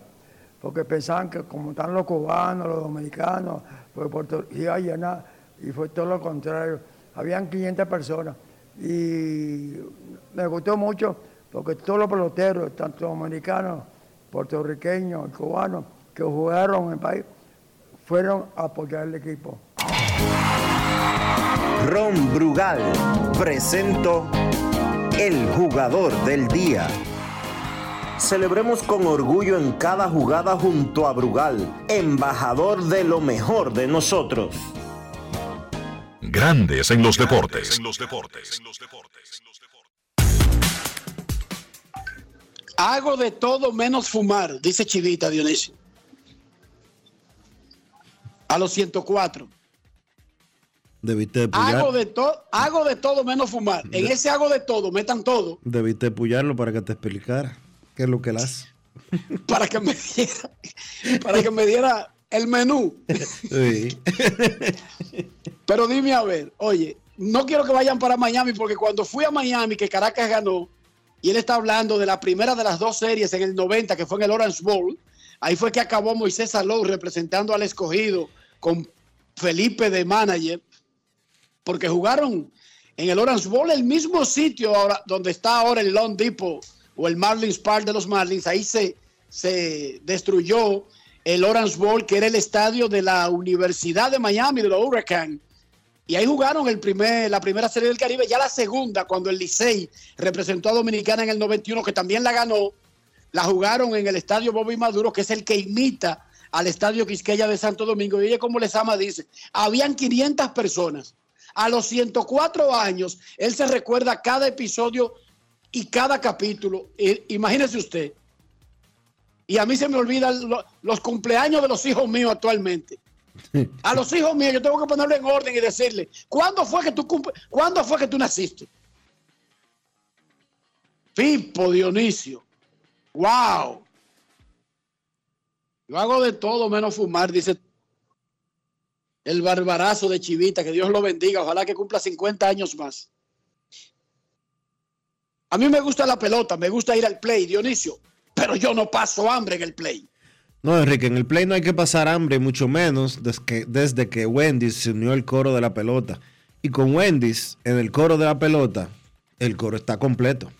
porque pensaban que como están los cubanos, los dominicanos, pues Puerto iba llenar, y fue todo lo contrario. Habían 500 personas. Y me gustó mucho porque todos los peloteros, tanto dominicanos, puertorriqueños, cubanos, que jugaron en el país, fueron a apoyar el equipo. Ron Brugal presento el jugador del día. Celebremos con orgullo en cada jugada junto a Brugal, embajador de lo mejor de nosotros. Grandes en los deportes. Hago de todo menos fumar, dice Chivita Dionisio. A los 104. Debiste hago de, hago de todo menos fumar. En ese hago de todo, metan todo. Debiste puyarlo para que te explicara qué es lo que él hace. para que me diera, para que me diera el menú. Sí. Pero dime a ver, oye, no quiero que vayan para Miami porque cuando fui a Miami, que Caracas ganó, y él está hablando de la primera de las dos series en el 90, que fue en el Orange Bowl. Ahí fue que acabó Moisés Salou representando al escogido con Felipe de manager, porque jugaron en el Orange Bowl, el mismo sitio ahora, donde está ahora el Long Depot o el Marlins Park de los Marlins. Ahí se, se destruyó el Orange Bowl, que era el estadio de la Universidad de Miami, de los Hurricanes y ahí jugaron el primer, la primera serie del Caribe, ya la segunda, cuando el Licey representó a Dominicana en el 91, que también la ganó, la jugaron en el estadio Bobby Maduro, que es el que imita al estadio Quisqueya de Santo Domingo. Y ella, como les ama, dice, habían 500 personas. A los 104 años, él se recuerda cada episodio y cada capítulo. imagínese usted. Y a mí se me olvidan los cumpleaños de los hijos míos actualmente. A los hijos míos yo tengo que ponerlo en orden y decirle, ¿cuándo fue que tú ¿cuándo fue que tú naciste? Pipo Dionisio. Wow. Yo hago de todo menos fumar, dice el barbarazo de Chivita, que Dios lo bendiga, ojalá que cumpla 50 años más. A mí me gusta la pelota, me gusta ir al play, Dionisio. pero yo no paso hambre en el play. No, Enrique, en el play no hay que pasar hambre, mucho menos desde que, desde que Wendy's se unió al coro de la pelota. Y con Wendy's en el coro de la pelota, el coro está completo.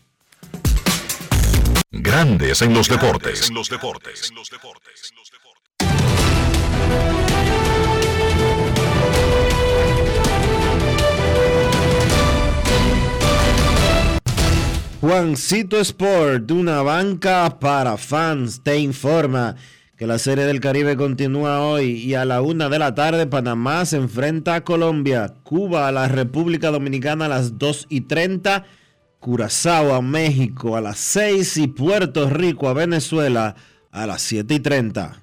Grandes en los deportes. En los deportes. En los deportes. Juancito Sport, una banca para fans, te informa que la Serie del Caribe continúa hoy y a la una de la tarde Panamá se enfrenta a Colombia, Cuba a la República Dominicana a las 2 y 30, Curazao a México a las 6 y Puerto Rico a Venezuela a las 7 y 30.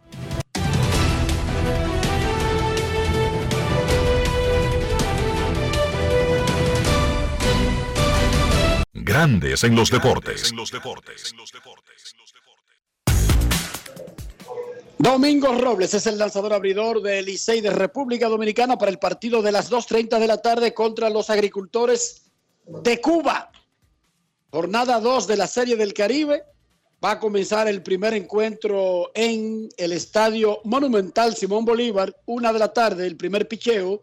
Grandes en los deportes. Domingo Robles es el lanzador abridor del Licey de República Dominicana para el partido de las 2.30 de la tarde contra los agricultores de Cuba. Jornada 2 de la Serie del Caribe. Va a comenzar el primer encuentro en el Estadio Monumental Simón Bolívar. Una de la tarde, el primer picheo.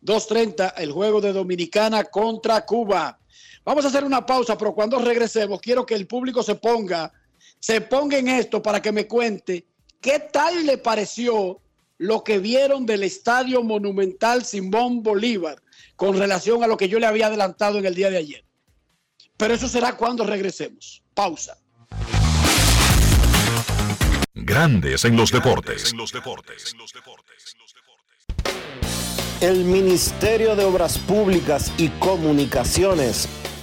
2.30, el juego de Dominicana contra Cuba. Vamos a hacer una pausa, pero cuando regresemos quiero que el público se ponga, se ponga en esto para que me cuente qué tal le pareció lo que vieron del Estadio Monumental Simón Bolívar con relación a lo que yo le había adelantado en el día de ayer. Pero eso será cuando regresemos. Pausa. Grandes en los deportes. El Ministerio de Obras Públicas y Comunicaciones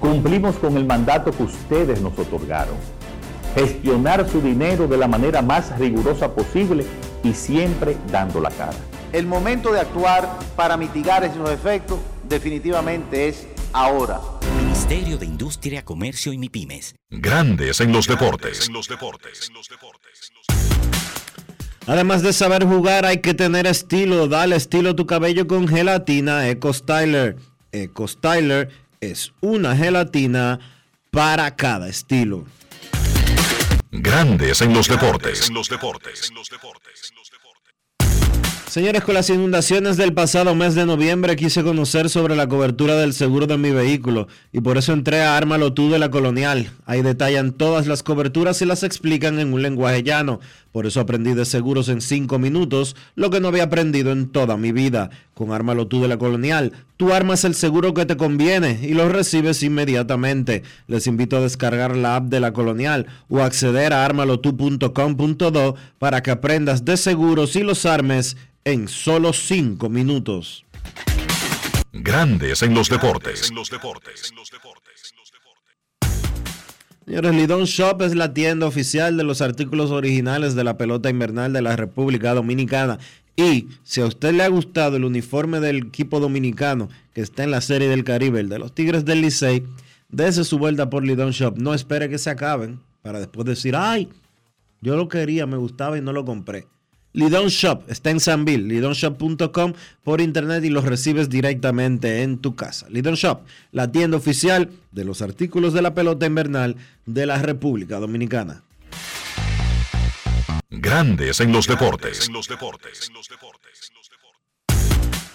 Cumplimos con el mandato que ustedes nos otorgaron. Gestionar su dinero de la manera más rigurosa posible y siempre dando la cara. El momento de actuar para mitigar esos efectos definitivamente es ahora. Ministerio de Industria, Comercio y MIPIMES. Grandes en los deportes. Además de saber jugar, hay que tener estilo. Dale estilo a tu cabello con gelatina Eco Styler. Eco Styler es una gelatina para cada estilo. Grandes en los deportes. Señores, con las inundaciones del pasado mes de noviembre quise conocer sobre la cobertura del seguro de mi vehículo y por eso entré a Ármalo de la Colonial. Ahí detallan todas las coberturas y las explican en un lenguaje llano. Por eso aprendí de seguros en 5 minutos, lo que no había aprendido en toda mi vida. Con Ármalo de la Colonial, tú armas el seguro que te conviene y lo recibes inmediatamente. Les invito a descargar la app de la Colonial o acceder a armalotu.com.do para que aprendas de seguros y los armes en solo 5 minutos. Grandes en los deportes. Señores, Lidón Shop es la tienda oficial de los artículos originales de la pelota invernal de la República Dominicana. Y si a usted le ha gustado el uniforme del equipo dominicano que está en la Serie del Caribe, el de los Tigres del Licey, dése su vuelta por Lidón Shop. No espere que se acaben para después decir, ay, yo lo quería, me gustaba y no lo compré. Lidon Shop está en Sanville, lidonshop.com por internet y los recibes directamente en tu casa. Lidon Shop, la tienda oficial de los artículos de la pelota invernal de la República Dominicana. Grandes en los deportes.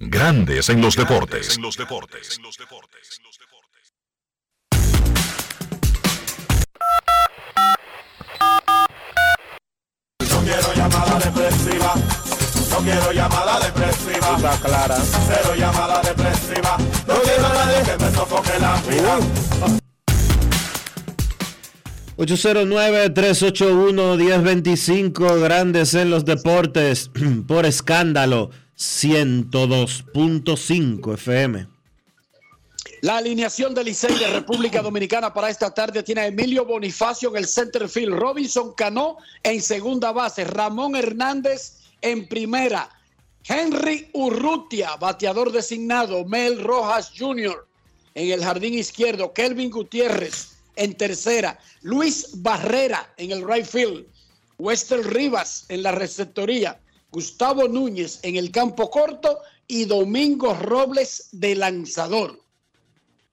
Grandes en los deportes. No quiero llamada depresiva. No quiero llamada depresiva. Está clara. Cero llamada depresiva. No quiero a nadie que me sofoque la vida. 809-381-1025, grandes en los deportes, por escándalo, 102.5 FM. La alineación del Licey de República Dominicana para esta tarde tiene a Emilio Bonifacio en el center field, Robinson Cano en segunda base, Ramón Hernández en primera, Henry Urrutia, bateador designado, Mel Rojas Jr. en el jardín izquierdo, Kelvin Gutiérrez en tercera, Luis Barrera en el right field, Wester Rivas en la receptoría, Gustavo Núñez en el campo corto y Domingo Robles de lanzador.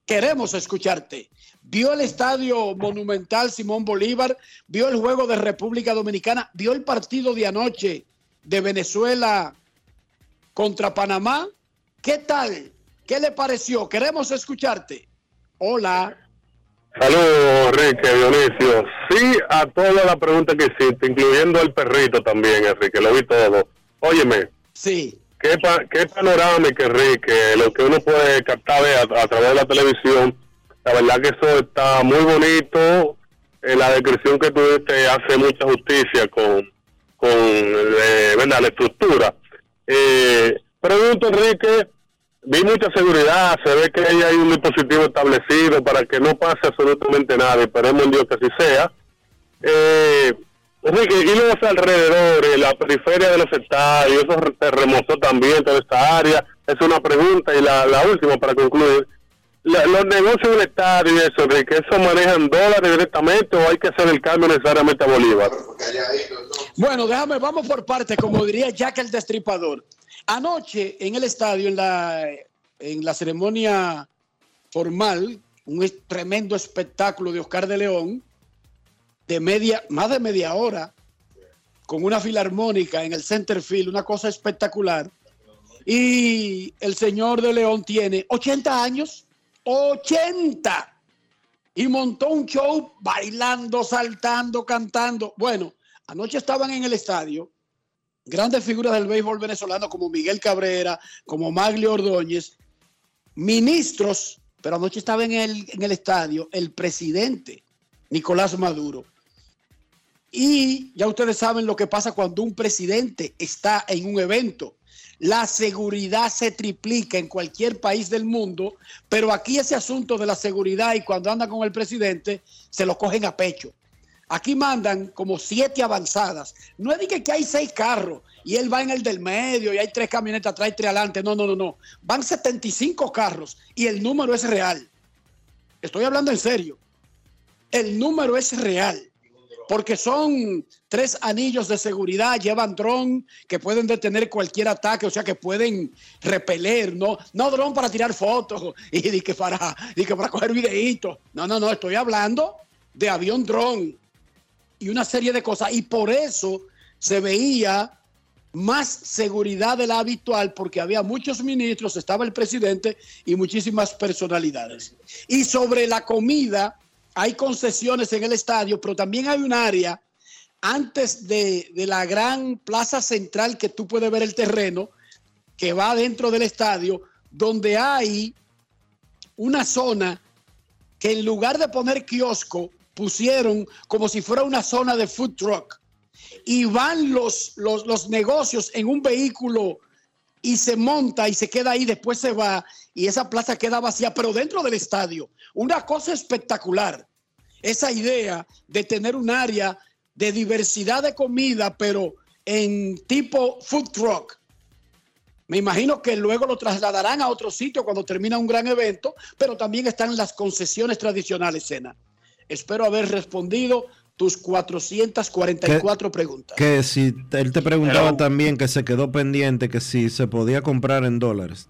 Queremos escucharte. ¿Vio el estadio monumental Simón Bolívar? ¿Vio el juego de República Dominicana? ¿Vio el partido de anoche de Venezuela contra Panamá? ¿Qué tal? ¿Qué le pareció? Queremos escucharte. Hola. Saludos, Enrique, Dionisio. Sí a todas las preguntas que hiciste, incluyendo el perrito también, Enrique, lo vi todo. Óyeme. Sí. ¿Qué, pa qué panorámica, Enrique? Lo que uno puede captar a, a, través de la televisión. La verdad que eso está muy bonito. En la descripción que tuviste hace mucha justicia con, con eh, ¿verdad? la estructura. Eh, pregunto, Enrique, vi mucha seguridad, se ve que ahí hay un dispositivo establecido para que no pase absolutamente nada, esperemos en Dios que así sea. Eh, Enrique, y los alrededores, la periferia de los estadios, esos terremotos también, toda esta área, es una pregunta y la, la última para concluir. La, los negocios del estadio y eso, Enrique, ¿eso manejan dólares directamente o hay que hacer el cambio necesariamente a Bolívar? Bueno, déjame, vamos por partes, como diría Jack el Destripador. Anoche en el estadio, en la, en la ceremonia formal un tremendo espectáculo de Oscar de León, de media, más de media hora, con una filarmónica en el center field, una cosa espectacular. Y el señor de León tiene 80 años, 80. Y montó un show bailando, saltando, cantando. Bueno, anoche estaban en el estadio grandes figuras del béisbol venezolano como Miguel Cabrera, como Maglio Ordóñez, ministros, pero anoche estaba en el, en el estadio el presidente Nicolás Maduro. Y ya ustedes saben lo que pasa cuando un presidente está en un evento. La seguridad se triplica en cualquier país del mundo, pero aquí ese asunto de la seguridad y cuando andan con el presidente se lo cogen a pecho. Aquí mandan como siete avanzadas. No es de que, hay seis carros y él va en el del medio y hay tres camionetas atrás y tres adelante. No, no, no, no. Van 75 carros y el número es real. Estoy hablando en serio. El número es real. Porque son tres anillos de seguridad, llevan dron que pueden detener cualquier ataque, o sea que pueden repeler, no, no dron para tirar fotos y que para, de que para coger videitos. No, no, no, estoy hablando de avión dron y una serie de cosas. Y por eso se veía más seguridad de la habitual, porque había muchos ministros, estaba el presidente y muchísimas personalidades. Y sobre la comida, hay concesiones en el estadio, pero también hay un área antes de, de la gran plaza central que tú puedes ver el terreno, que va dentro del estadio, donde hay una zona que en lugar de poner kiosco, pusieron como si fuera una zona de food truck. Y van los, los, negocios en un vehículo y se monta y se queda ahí, después se va y esa plaza queda vacía, pero dentro del estadio. Una cosa espectacular. Esa idea de tener un área de diversidad de comida, pero en tipo food truck. Me imagino que luego lo trasladarán a otro sitio cuando termina un gran evento, pero también están las concesiones tradicionales, Sena. Espero haber respondido tus 444 preguntas. Que si él te preguntaba Pero- también que se quedó pendiente que si se podía comprar en dólares.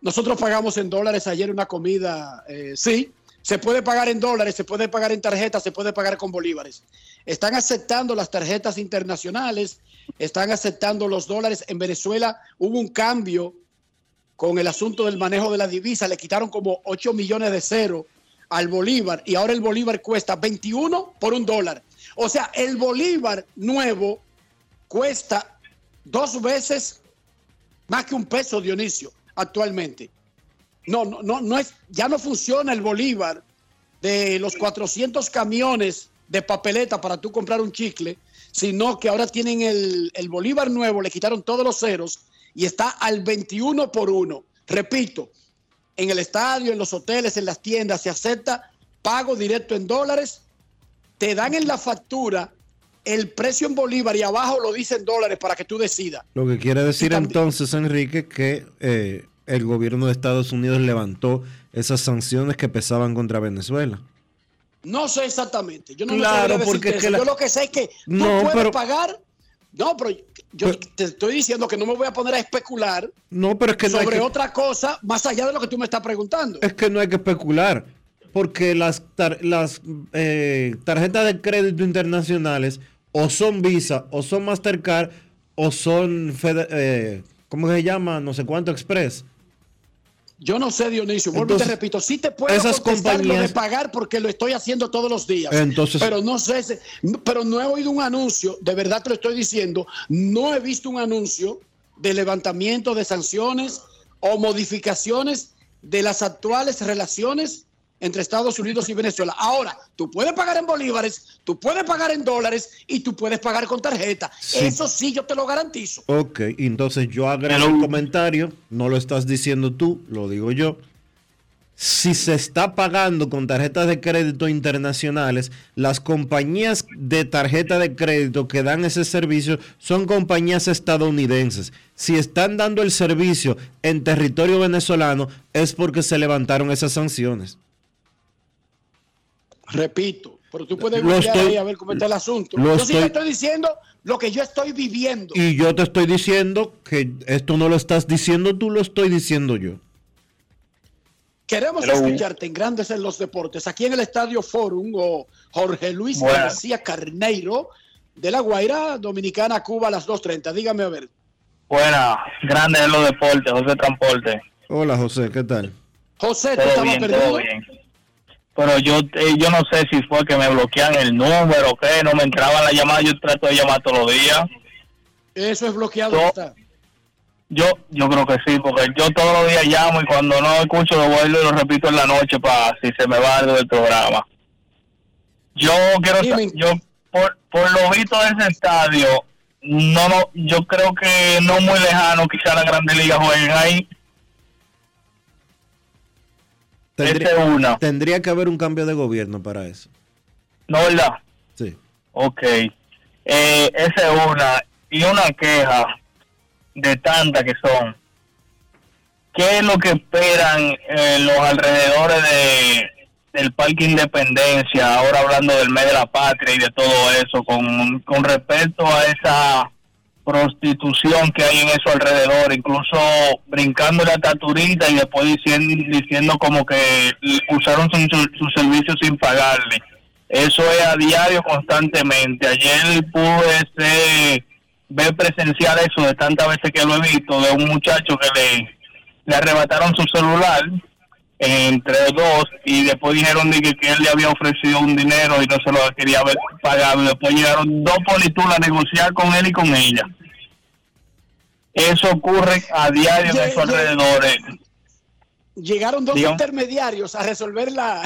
Nosotros pagamos en dólares ayer una comida, eh, sí, se puede pagar en dólares, se puede pagar en tarjetas, se puede pagar con bolívares. Están aceptando las tarjetas internacionales, están aceptando los dólares. En Venezuela hubo un cambio con el asunto del manejo de la divisa, le quitaron como 8 millones de cero al bolívar y ahora el bolívar cuesta 21 por un dólar. O sea, el bolívar nuevo cuesta dos veces más que un peso, Dionisio, actualmente. No, no, no, no es, ya no funciona el bolívar de los 400 camiones de papeleta para tú comprar un chicle, sino que ahora tienen el, el bolívar nuevo, le quitaron todos los ceros y está al 21 por 1. Repito, en el estadio, en los hoteles, en las tiendas, se acepta pago directo en dólares, te dan en la factura el precio en bolívar y abajo lo dice en dólares para que tú decidas. Lo que quiere decir entonces, Enrique, que eh, el gobierno de Estados Unidos levantó esas sanciones que pesaban contra Venezuela. No sé exactamente. Yo no Claro, porque es que la- Yo lo que sé es que tú No, puedes pero- pagar. No, pero yo te estoy diciendo que no me voy a poner a especular No, pero es que no sobre que- otra cosa más allá de lo que tú me estás preguntando. Es que no hay que especular, porque las, tar- las eh, tarjetas de crédito internacionales o son Visa, o son Mastercard, o son, eh, ¿cómo se llama? No sé cuánto Express. Yo no sé, Dionisio, vuelvo y te repito, sí te puedo esas contestar lo de pagar porque lo estoy haciendo todos los días. Entonces- pero no sé, si- pero no he oído un anuncio, de verdad te lo estoy diciendo, no he visto un anuncio de levantamiento de sanciones o modificaciones de las actuales relaciones entre Estados Unidos y Venezuela. Ahora, tú puedes pagar en bolívares, tú puedes pagar en dólares y tú puedes pagar con tarjeta. Sí. Eso sí yo te lo garantizo. Ok, entonces yo agrego el comentario, no lo estás diciendo tú, lo digo yo. Si se está pagando con tarjetas de crédito internacionales, las compañías de tarjeta de crédito que dan ese servicio son compañías estadounidenses. Si están dando el servicio en territorio venezolano es porque se levantaron esas sanciones. Repito, pero tú puedes estoy- ahí a ver cómo está el asunto. lo yo sí te estoy- diciendo lo que yo estoy viviendo. Y yo te estoy diciendo que esto no lo estás diciendo tú, lo estoy diciendo yo. Queremos Hello. escucharte en Grandes en los Deportes, aquí en el Estadio Forum o Jorge Luis Buenas. García Carneiro de La Guaira, Dominicana, Cuba, a las 2.30. Dígame a ver. Buena, grande en los deportes, José Transporte. Hola José, ¿qué tal? José, ¿tú estabas perdido? todo bien. Pero yo eh, yo no sé si fue que me bloquean el número o qué, no me entraba la llamada, yo trato de llamar todos los días. Eso es bloqueado. Yo- está. Yo yo creo que sí, porque yo todos los días llamo y cuando no escucho lo vuelvo y lo repito en la noche para si se me va algo del programa. Yo quiero sa- yo por, por lo visto de ese estadio, no no yo creo que no muy lejano quizá la Grande Liga jueguen ahí. Tendría, Esa es una. tendría que haber un cambio de gobierno para eso. ¿No verdad? Sí. Ok. Eh, esa es una. Y una queja de tantas que son. ¿Qué es lo que esperan eh, los alrededores de, del Parque Independencia, ahora hablando del mes de la patria y de todo eso, con, con respecto a esa prostitución que hay en eso alrededor, incluso brincando la taturita y después diciendo, diciendo como que usaron su, su, su servicio sin pagarle. Eso es a diario constantemente. Ayer pude este, ver presenciar eso de tantas veces que lo he visto, de un muchacho que le, le arrebataron su celular entre dos y después dijeron de que, que él le había ofrecido un dinero y no se lo quería haber pagado. Y después llegaron dos politulas a negociar con él y con ella. Eso ocurre a diario en esos alrededores. Llegaron dos intermediarios a resolver la.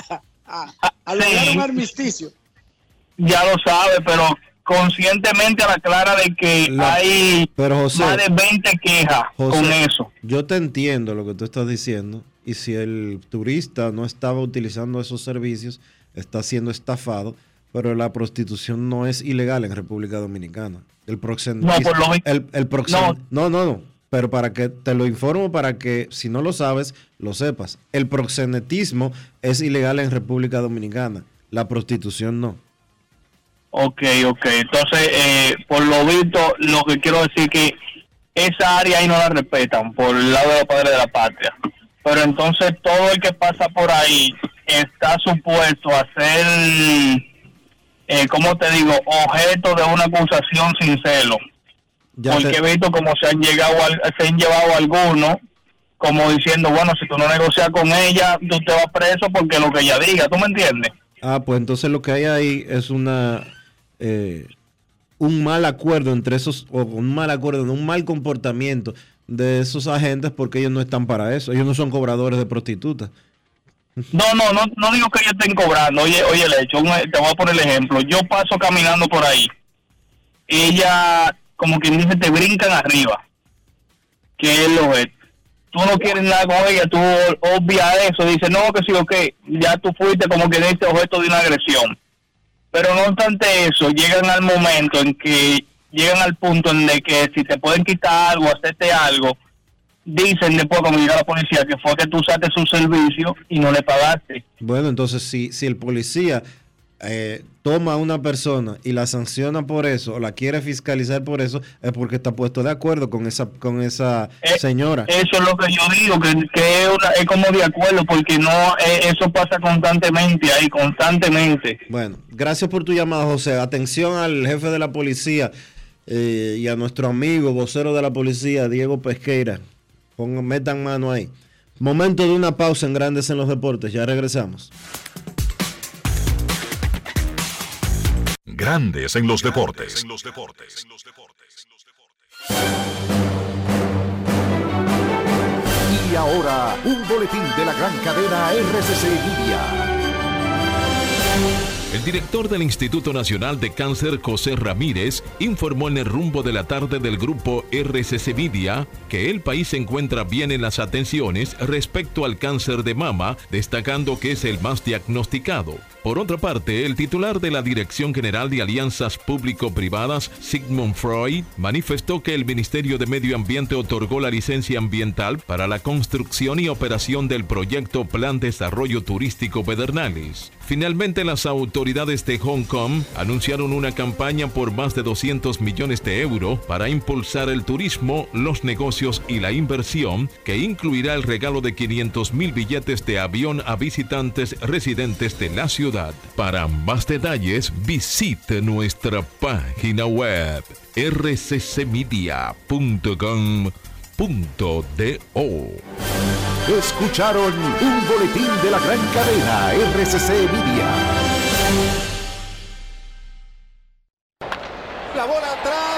a, a lograr Sí. un armisticio. Ya lo sabe, pero conscientemente a la clara de que hay Pero José, más de 20 quejas José, con eso. Yo te entiendo lo que tú estás diciendo. Y si el turista no estaba utilizando esos servicios, está siendo estafado. Pero la prostitución no es ilegal en República Dominicana. El proxenetismo. No, por lo vi- el, el proxen- no, no, no. Pero para que te lo informo, para que si no lo sabes, lo sepas. El proxenetismo es ilegal en República Dominicana. La prostitución no. Ok, ok. Entonces, eh, por lo visto, lo que quiero decir que esa área ahí no la respetan por el lado de los padres de la patria. Pero entonces todo el que pasa por ahí está supuesto a ser, eh, ¿cómo te digo?, objeto de una acusación sin celo. Ya Porque te- he visto como se han llegado se han llevado algunos como diciendo, bueno, si tú no negocias con ella, tú te vas preso porque lo que ella diga, ¿tú me entiendes? Ah, pues entonces lo que hay ahí es una eh, un mal acuerdo entre esos, o un mal acuerdo, un mal comportamiento de esos agentes porque ellos no están para eso. Ellos no son cobradores de prostitutas. No, no, no, no digo que ellos estén cobrando. Oye, oye, el hecho, te voy a poner el ejemplo. Yo paso caminando por ahí. Ella, como quien dice, te brincan arriba. Que es lo es. Tú no quieres nada con ella, tú obvia eso. Dices, no, que sí, ok, ya tú fuiste como que dice objeto de una agresión. Pero no obstante eso, llegan al momento en que llegan al punto en de que si te pueden quitar algo, hacerte algo, dicen después cuando llega la policía que fue que tú usaste su servicio y no le pagaste. Bueno, entonces si, si el policía eh, toma a una persona y la sanciona por eso o la quiere fiscalizar por eso, es porque está puesto de acuerdo con esa, con esa señora. Eso es lo que yo digo, que, que es, una- es como de acuerdo, porque no eh, eso pasa constantemente ahí, constantemente. Bueno, gracias por tu llamada, José. Atención al jefe de la policía eh, y a nuestro amigo vocero de la policía, Diego Pesqueira. Pongan, metan mano ahí. Momento de una pausa en Grandes en los Deportes. Ya regresamos. Grandes en los deportes. Y ahora, un boletín de la gran cadena RCC Libia. El director del Instituto Nacional de Cáncer, José Ramírez, informó en el rumbo de la tarde del grupo RCC Vidia que el país se encuentra bien en las atenciones respecto al cáncer de mama, destacando que es el más diagnosticado. Por otra parte, el titular de la Dirección General de Alianzas Público-Privadas, Sigmund Freud, manifestó que el Ministerio de Medio Ambiente otorgó la licencia ambiental para la construcción y operación del proyecto Plan Desarrollo Turístico Pedernales. Finalmente, las autoridades de Hong Kong anunciaron una campaña por más de 200 millones de euros para impulsar el turismo, los negocios y la inversión, que incluirá el regalo de 500 mil billetes de avión a visitantes residentes de la ciudad. Para más detalles, visite nuestra página web rccmedia.com.do. Escucharon un boletín de la gran cadena RCC Media. La bola atrás,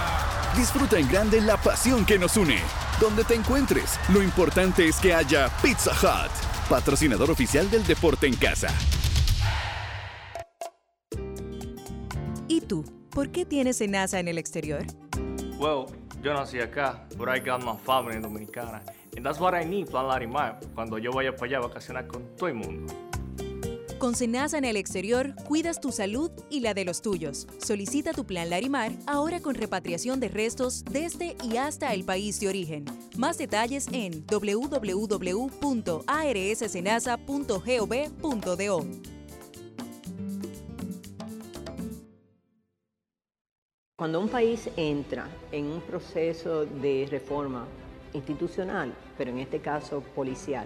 Disfruta en grande la pasión que nos une. Donde te encuentres, lo importante es que haya Pizza Hut, patrocinador oficial del deporte en casa. ¿Y tú? ¿Por qué tienes NASA en el exterior? Well, yo nací acá, but I got my family dominicana. And that's what I need, Plan Larimar, cuando yo vaya para allá a vacacionar con todo el mundo. Con Senasa en el exterior, cuidas tu salud y la de los tuyos. Solicita tu plan Larimar ahora con repatriación de restos desde y hasta el país de origen. Más detalles en www.arssenasa.gov.do. Cuando un país entra en un proceso de reforma institucional, pero en este caso policial,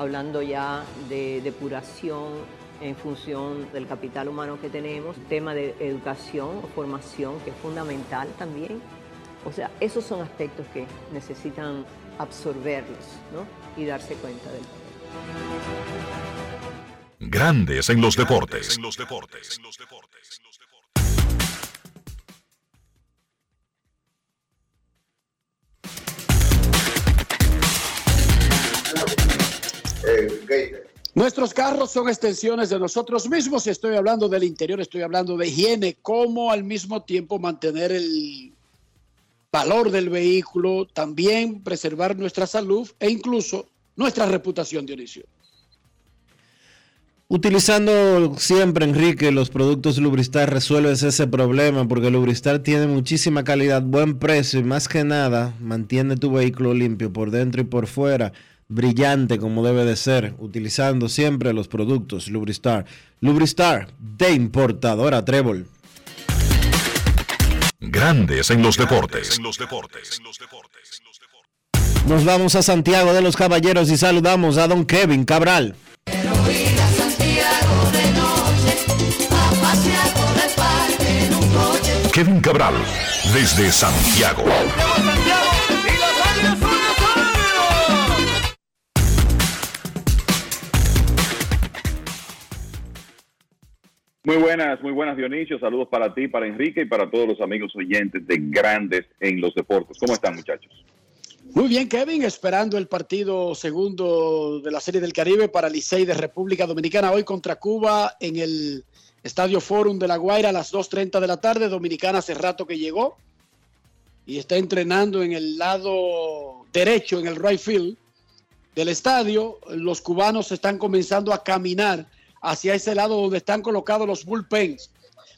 hablando ya de depuración en función del capital humano que tenemos, tema de educación o formación que es fundamental también. O sea, esos son aspectos que necesitan absorberlos ¿no? y darse cuenta del Grandes en los deportes. En los deportes. Nuestros carros son extensiones de nosotros mismos. Si estoy hablando del interior, estoy hablando de higiene, cómo al mismo tiempo mantener el valor del vehículo, también preservar nuestra salud e incluso nuestra reputación, Dionisio. Utilizando siempre, Enrique, los productos Lubristar resuelves ese problema porque Lubristar tiene muchísima calidad, buen precio y más que nada mantiene tu vehículo limpio por dentro y por fuera brillante como debe de ser, utilizando siempre los productos Lubristar. Lubristar de importadora Trébol. Grandes en los deportes. Nos vamos a Santiago de los Caballeros y saludamos a don Kevin Cabral. Kevin Cabral, desde Santiago. Muy buenas, muy buenas Dionisio. Saludos para ti, para Enrique y para todos los amigos oyentes de Grandes en los Deportes. ¿Cómo están muchachos? Muy bien, Kevin, esperando el partido segundo de la Serie del Caribe para Licey de República Dominicana hoy contra Cuba en el Estadio Forum de La Guaira a las 2.30 de la tarde. Dominicana hace rato que llegó y está entrenando en el lado derecho, en el right field del estadio. Los cubanos están comenzando a caminar hacia ese lado donde están colocados los bullpens.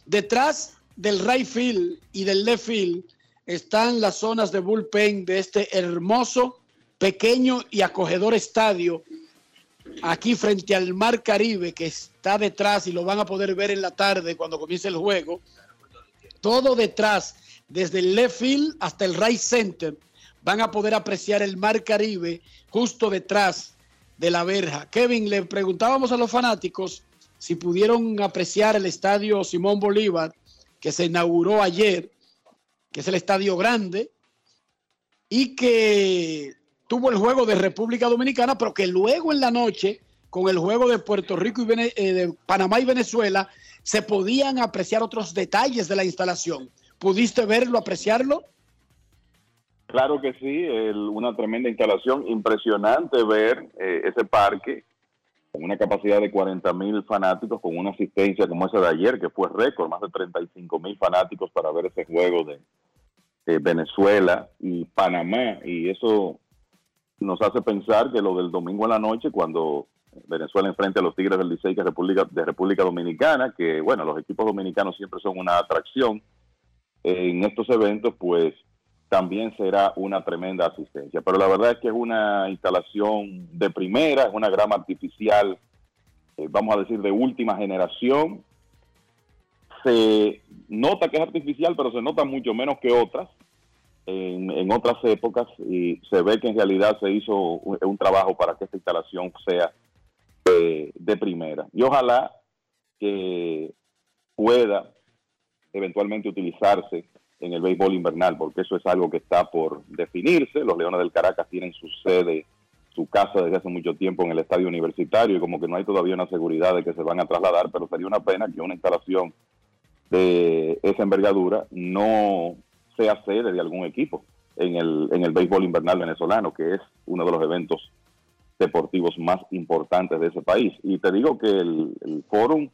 Detrás del right field y del left field están las zonas de bullpen de este hermoso, pequeño y acogedor estadio aquí frente al Mar Caribe que está detrás y lo van a poder ver en la tarde cuando comience el juego. Todo detrás, desde el left field hasta el right center, van a poder apreciar el Mar Caribe justo detrás de la verja. Kevin, le preguntábamos a los fanáticos si pudieron apreciar el estadio Simón Bolívar, que se inauguró ayer, que es el estadio grande, y que tuvo el juego de República Dominicana, pero que luego en la noche, con el juego de Puerto Rico y eh, de Panamá y Venezuela, se podían apreciar otros detalles de la instalación. ¿Pudiste verlo, apreciarlo? Claro que sí, una tremenda instalación, impresionante ver eh, ese parque con una capacidad de 40 mil fanáticos, con una asistencia como esa de ayer, que fue récord, más de 35 mil fanáticos para ver ese juego de, Venezuela y Panamá. Y eso nos hace pensar que lo del domingo en la noche, cuando Venezuela enfrenta a los Tigres del Licey de República Dominicana, que bueno, los equipos dominicanos siempre son una atracción en estos eventos, pues también será una tremenda asistencia. Pero la verdad es que es una instalación de primera, es una grama artificial, eh, vamos a decir, de última generación. Se nota que es artificial, pero se nota mucho menos que otras en, otras épocas y se ve que en realidad se hizo un, un trabajo para que esta instalación sea eh, de primera. Y ojalá que pueda eventualmente utilizarse en el béisbol invernal, porque eso es algo que está por definirse. Los Leones del Caracas tienen su sede, su casa desde hace mucho tiempo en el estadio universitario y como que no hay todavía una seguridad de que se van a trasladar, pero sería una pena que una instalación de esa envergadura no sea sede de algún equipo en el, en el béisbol invernal venezolano, que es uno de los eventos deportivos más importantes de ese país. Y te digo que el, el fórum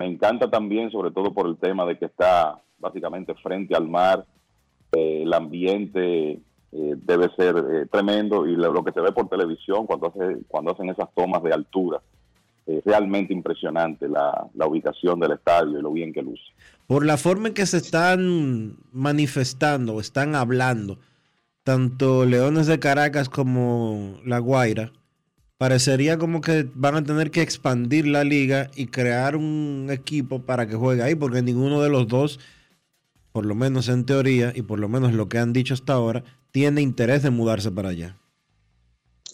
me encanta también, sobre todo por el tema de que está básicamente frente al mar, eh, el ambiente eh, debe ser eh, tremendo y lo, que se ve por televisión cuando, hace, cuando hacen esas tomas de altura, es realmente impresionante la, la ubicación del estadio y lo bien que luce. Por la forma en que se están manifestando están hablando, tanto Leones de Caracas como La Guaira, parecería como que van a tener que expandir la liga y crear un equipo para que juegue ahí, porque ninguno de los dos, por lo menos en teoría y por lo menos lo que han dicho hasta ahora, tiene interés de mudarse para allá.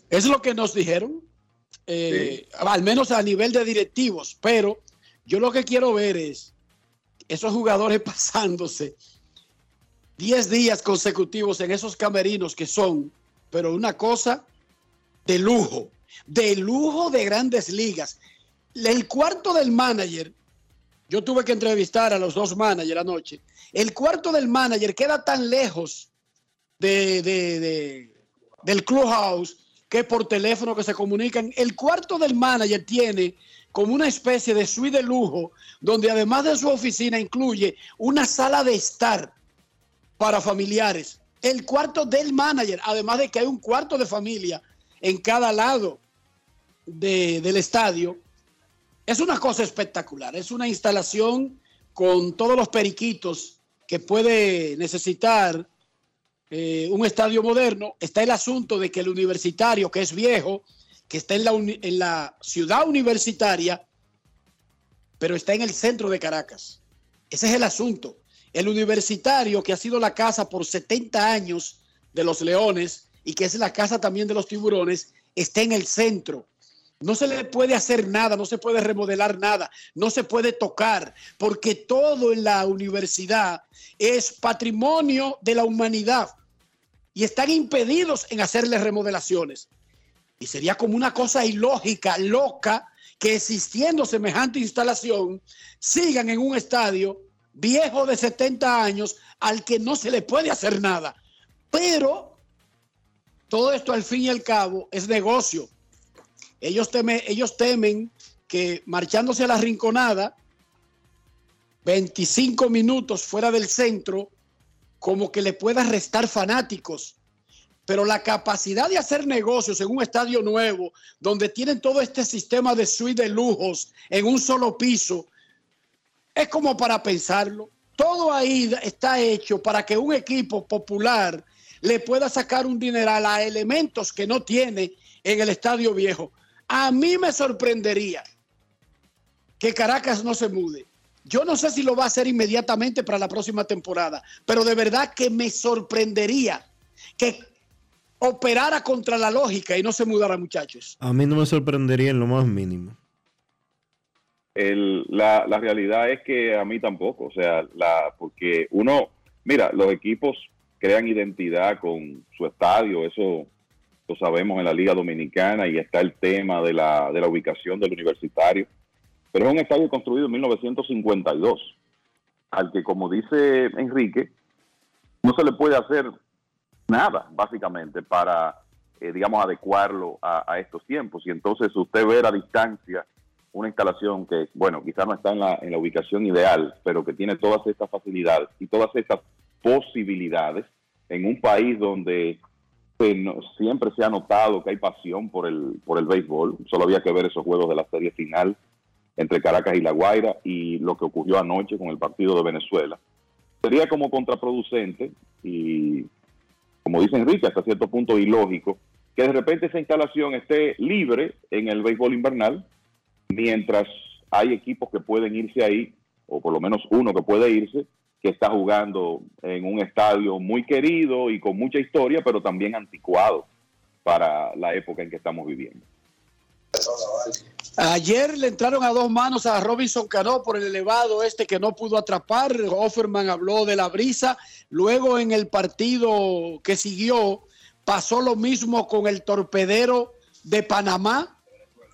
Es lo que nos dijeron, eh, al menos a nivel de directivos, pero yo lo que quiero ver es esos jugadores pasándose 10 días consecutivos en esos camerinos que son, pero una cosa de lujo, de lujo de grandes ligas. El cuarto del manager, yo tuve que entrevistar a los dos managers anoche, el cuarto del manager queda tan lejos de, de- de- del clubhouse que por teléfono que se comunican. El cuarto del manager tiene como una especie de suite de lujo, donde además de su oficina incluye una sala de estar para familiares. El cuarto del manager, además de que hay un cuarto de familia en cada lado de- del estadio. Es una cosa espectacular, es una instalación con todos los periquitos que puede necesitar eh, un estadio moderno. Está el asunto de que el universitario, que es viejo, que está en la, uni- en la ciudad universitaria, pero está en el centro de Caracas. Ese es el asunto. El universitario, que ha sido la casa por 70 años de los leones y que es la casa también de los tiburones, está en el centro. No se le puede hacer nada, no se puede remodelar nada, no se puede tocar, porque todo en la universidad es patrimonio de la humanidad y están impedidos en hacerle remodelaciones. Y sería como una cosa ilógica, loca, que existiendo semejante instalación, sigan en un estadio viejo de 70 años al que no se le puede hacer nada. Pero todo esto al fin y al cabo es negocio. Ellos, teme- ellos temen que marchándose a la rinconada, 25 minutos fuera del centro, como que le pueda restar fanáticos. Pero la capacidad de hacer negocios en un estadio nuevo, donde tienen todo este sistema de suite de lujos en un solo piso, es como para pensarlo. Todo ahí está hecho para que un equipo popular le pueda sacar un dineral a elementos que no tiene en el estadio viejo. A mí me sorprendería que Caracas no se mude. Yo no sé si lo va a hacer inmediatamente para la próxima temporada, pero de verdad que me sorprendería que operara contra la lógica y no se mudara, muchachos. A mí no me sorprendería en lo más mínimo. El- la, la realidad es que a mí tampoco, o sea, la, porque uno, mira, los equipos crean identidad con su estadio, eso sabemos en la Liga Dominicana y está el tema de la, de la ubicación del universitario. Pero es un estadio construido en 1952, al que, como dice Enrique, no se le puede hacer nada, básicamente, para, eh, digamos, adecuarlo a, estos tiempos. Y entonces usted ve a distancia una instalación que, bueno, quizás no está en la, en la ubicación ideal, pero que tiene todas estas facilidades y todas estas posibilidades en un país donde pues, no, siempre se ha notado que hay pasión por el, por el béisbol. Solo había que ver esos juegos de la serie final entre Caracas y La Guaira y lo que ocurrió anoche con el partido de Venezuela. Sería como contraproducente y, como dice Enrique, hasta cierto punto ilógico, que de repente esa instalación esté libre en el béisbol invernal, mientras hay equipos que pueden irse ahí, o por lo menos uno que puede irse, que está jugando en un estadio muy querido y con mucha historia, pero también anticuado para la época en que estamos viviendo. Ayer le entraron a dos manos a Robinson Cano por el elevado este que no pudo atrapar. Offerman habló de la brisa. Luego en el partido que siguió pasó lo mismo con el torpedero de Panamá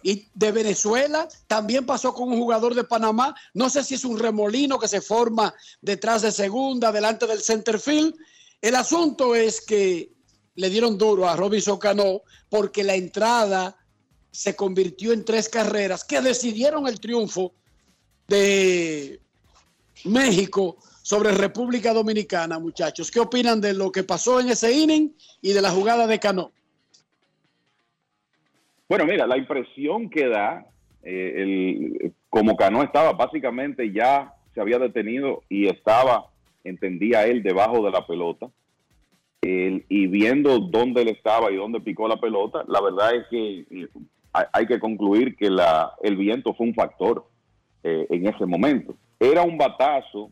y de Venezuela. También pasó con un jugador de Panamá. No sé si es un remolino que se forma detrás de segunda, delante del center field. El asunto es que le dieron duro a Robinson Cano porque la entrada se convirtió en tres carreras que decidieron el triunfo de México sobre República Dominicana, muchachos. ¿Qué opinan de lo que pasó en ese inning y de la jugada de Cano? Bueno, mira, la impresión que da, eh, el, como Cano estaba básicamente ya se había detenido y estaba, entendía él, debajo de la pelota. El, y viendo dónde él estaba y dónde picó la pelota, la verdad es que hay que concluir que la, el viento fue un factor eh, en ese momento. Era un batazo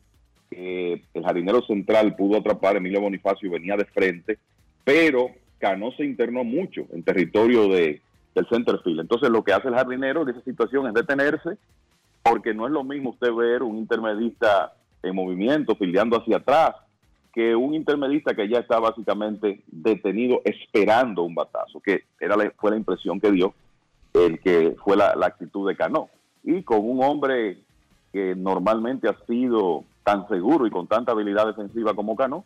que el jardinero central pudo atrapar, Emilio Bonifacio venía de frente, pero Cano se internó mucho en territorio de, del center field. Entonces lo que hace el jardinero en esa situación es detenerse, porque no es lo mismo usted ver un intermedista en movimiento, filiando hacia atrás, que un intermedista que ya está básicamente detenido esperando un batazo, que era fue la impresión que dio el que fue la, la actitud de Cano. Y con un hombre que normalmente ha sido tan seguro y con tanta habilidad defensiva como Cano,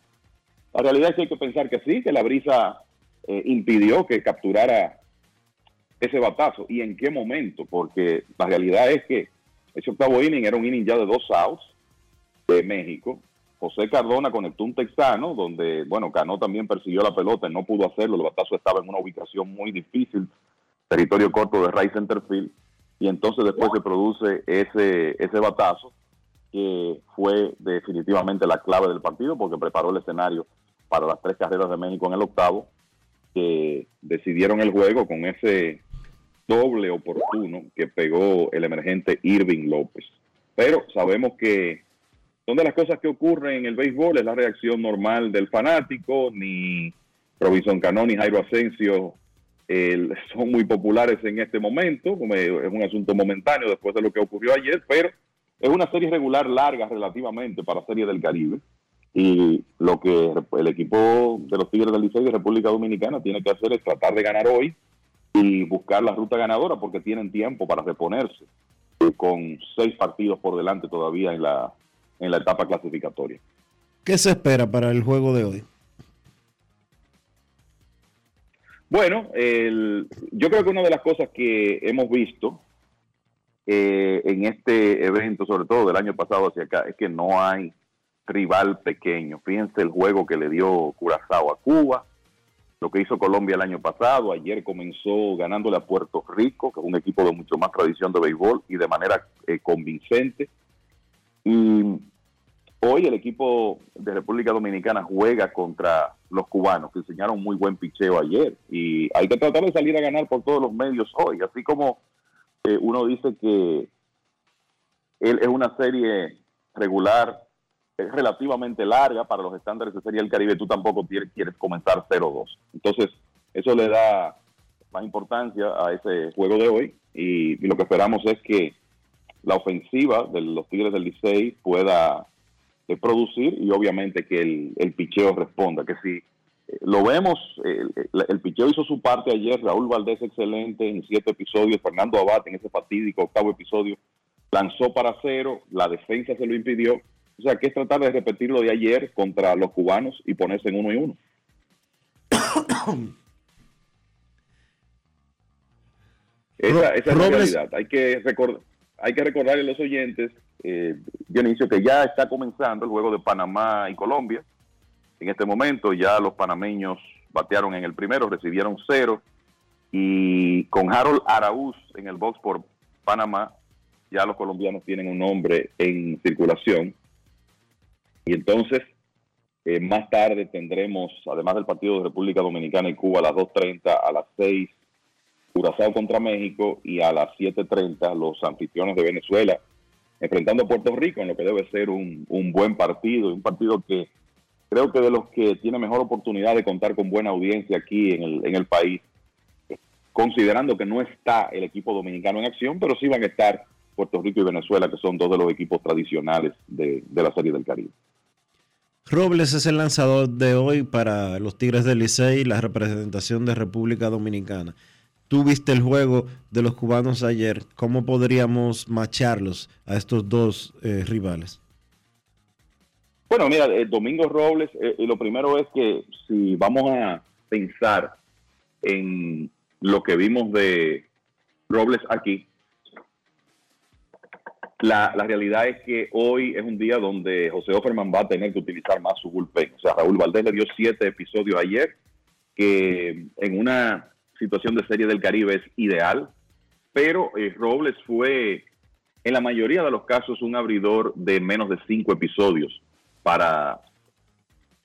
la realidad es que hay que pensar que sí, que la brisa eh, impidió que capturara ese batazo. ¿Y en qué momento? Porque la realidad es que ese octavo inning era un inning ya de dos outs de México. José Cardona conectó un texano, donde, bueno, Cano también persiguió la pelota y no pudo hacerlo. El batazo estaba en una ubicación muy difícil territorio corto de right center field, y entonces después se produce ese, ese batazo que fue definitivamente la clave del partido porque preparó el escenario para las tres carreras de México en el octavo, que decidieron el juego con ese doble oportuno que pegó el emergente Irving López. Pero sabemos que son de las cosas que ocurren en el béisbol, es la reacción normal del fanático, ni Robinson Cano ni Jairo Asensio son muy populares en este momento, es un asunto momentáneo después de lo que ocurrió ayer, pero es una serie regular larga relativamente para Serie del Caribe. Y lo que el equipo de los Tigres del Liceo de República Dominicana tiene que hacer es tratar de ganar hoy y buscar la ruta ganadora porque tienen tiempo para reponerse con seis partidos por delante todavía en la, en la etapa clasificatoria. ¿Qué se espera para el juego de hoy? Bueno, el, yo creo que una de las cosas que hemos visto eh, en este evento, sobre todo del año pasado hacia acá, es que no hay rival pequeño. Fíjense el juego que le dio Curazao a Cuba, lo que hizo Colombia el año pasado. Ayer comenzó ganándole a Puerto Rico, que es un equipo de mucho más tradición de béisbol y de manera eh, convincente. Y Hoy el equipo de República Dominicana juega contra los cubanos, que enseñaron muy buen picheo ayer. Y hay que tratar de salir a ganar por todos los medios hoy. Así como eh, uno dice que él es una serie regular es relativamente larga para los estándares de Serie del Caribe, tú tampoco quieres comenzar 0-2. Entonces, eso le da más importancia a ese juego de hoy y, lo que esperamos es que la ofensiva de los Tigres del Licey pueda de producir y obviamente que el, el picheo responda. Que si eh, lo vemos, el, el, picheo hizo su parte ayer, Raúl Valdés excelente en siete episodios, Fernando Abad en ese fatídico octavo episodio lanzó para cero, la defensa se lo impidió. O sea, que es tratar de repetir lo de ayer contra los cubanos y ponerse en uno y uno. esa, esa es la realidad. Hay que, recordar hay que recordarle a los oyentes, eh, Dionisio, que ya está comenzando el juego de Panamá y Colombia. En este momento ya los panameños batearon en el primero, recibieron cero. Y con Harold Araúz en el box por Panamá, ya los colombianos tienen un nombre en circulación. Y entonces, eh, más tarde tendremos, además del partido de República Dominicana y Cuba a las 2.30, a las 6, Curazao contra México y a las 7.30 los anfitriones de Venezuela enfrentando a Puerto Rico en lo que debe ser un, un buen partido, un partido que creo que de los que tiene mejor oportunidad de contar con buena audiencia aquí en el, en el país, considerando que no está el equipo dominicano en acción, pero sí van a estar Puerto Rico y Venezuela, que son dos de los equipos tradicionales de, de la Serie del Caribe. Robles es el lanzador de hoy para los Tigres del Licey, la representación de República Dominicana. Tú viste el juego de los cubanos ayer. ¿Cómo podríamos macharlos a estos dos eh, rivales? Bueno, mira, eh, Domingo Robles, eh, y lo primero es que si vamos a pensar en lo que vimos de Robles aquí, la, realidad es que hoy es un día donde José Offerman va a tener que utilizar más su bullpen. O sea, Raúl Valdés le dio siete episodios ayer, que en una situación de serie del Caribe es ideal, pero eh, Robles fue en la mayoría de los casos un abridor de menos de cinco episodios para,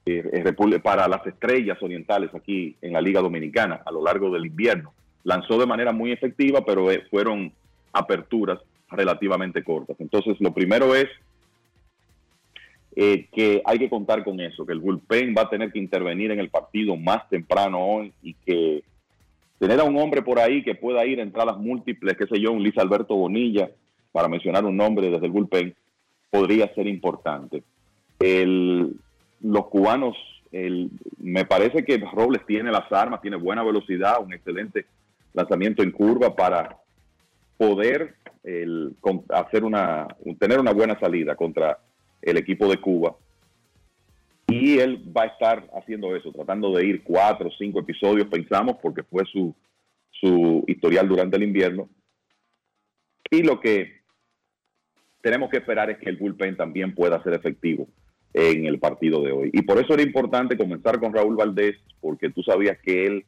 eh, eh, para las estrellas orientales aquí en la Liga Dominicana a lo largo del invierno. Lanzó de manera muy efectiva, pero fueron aperturas relativamente cortas. Entonces, lo primero es eh, que hay que contar con eso, que el bullpen va a tener que intervenir en el partido más temprano hoy y que tener a un hombre por ahí que pueda ir a entradas múltiples, qué sé yo, un Luis Alberto Bonilla, para mencionar un nombre desde el bullpen, podría ser importante. Los cubanos, me parece que Robles tiene las armas, tiene buena velocidad, un excelente lanzamiento en curva para poder el, hacer una, tener una buena salida contra el equipo de Cuba. Y él va a estar haciendo eso, tratando de ir cuatro o cinco episodios, pensamos, porque fue su, su historial durante el invierno. Y lo que tenemos que esperar es que el bullpen también pueda ser efectivo en el partido de hoy. Y por eso era importante comenzar con Raúl Valdés, porque tú sabías que él,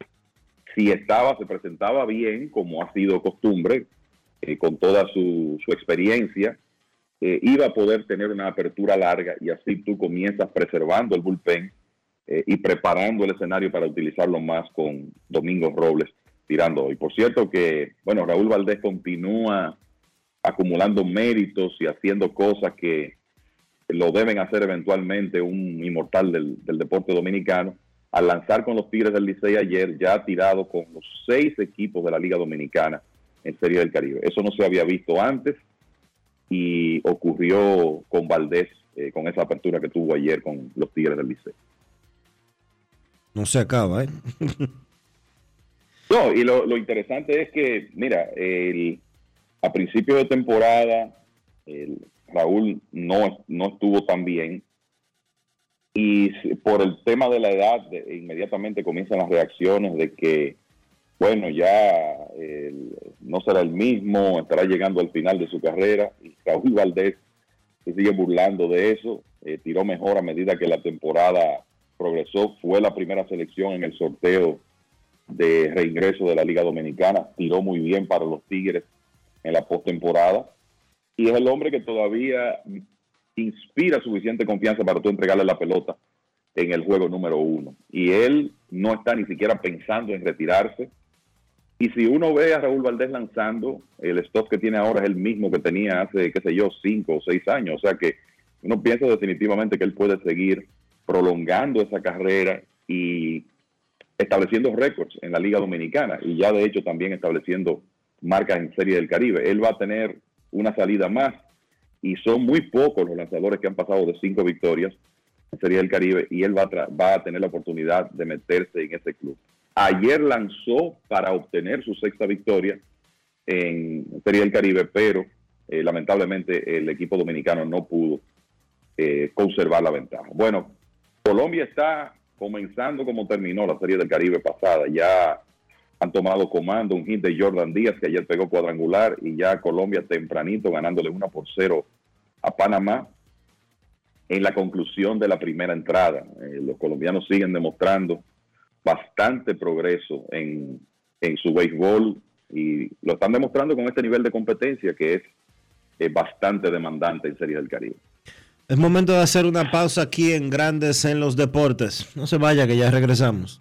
si estaba, se presentaba bien, como ha sido costumbre, eh, con toda su, experiencia, eh, iba a poder tener una apertura larga y así tú comienzas preservando el bullpen eh, y preparando el escenario para utilizarlo más con Domingo Robles tirando hoy. Por cierto que, bueno, Raúl Valdés continúa acumulando méritos y haciendo cosas que lo deben hacer eventualmente un inmortal del, del deporte dominicano. Al lanzar con los Tigres del Licey ayer, ya ha tirado con los seis equipos de la Liga Dominicana en Serie del Caribe. Eso no se había visto antes y ocurrió con Valdés, eh, con esa apertura que tuvo ayer con los Tigres del Licey. No se acaba, ¿eh? No, y lo, lo interesante es que, mira, el, a principio de temporada, el, Raúl no, no estuvo tan bien. Y por el tema de la edad, inmediatamente comienzan las reacciones de que, bueno, ya no será el mismo, estará llegando al final de su carrera. Y Raúl Valdés se sigue burlando de eso. eh, tiró mejor a medida que la temporada progresó. Fue la primera selección en el sorteo de reingreso de la Liga Dominicana. Tiró muy bien para los Tigres en la postemporada. Y es el hombre que todavía inspira suficiente confianza para tú entregarle la pelota en el juego número uno. Y él no está ni siquiera pensando en retirarse. Y si uno ve a Raúl Valdés lanzando, el stock que tiene ahora es el mismo que tenía hace, qué sé yo, cinco o seis años. O sea que uno piensa definitivamente que él puede seguir prolongando esa carrera y estableciendo récords en la Liga Dominicana y ya de hecho también estableciendo marcas en Serie del Caribe. Él va a tener una salida más y son muy pocos los lanzadores que han pasado de cinco victorias en Serie del Caribe y él va a, va a tener la oportunidad de meterse en ese club. Ayer lanzó para obtener su sexta victoria en Serie del Caribe, pero eh, lamentablemente el equipo dominicano no pudo eh, conservar la ventaja. Bueno, Colombia está comenzando como terminó la Serie del Caribe pasada. Ya han tomado comando un hit de Jordan Díaz que ayer pegó cuadrangular y ya Colombia tempranito ganándole una por cero a Panamá en la conclusión de la primera entrada. Eh, los colombianos siguen demostrando bastante progreso en, en, su béisbol y lo están demostrando con este nivel de competencia que es bastante demandante en Serie del Caribe. Es momento de hacer una pausa aquí en Grandes en los Deportes. No se vaya que ya regresamos.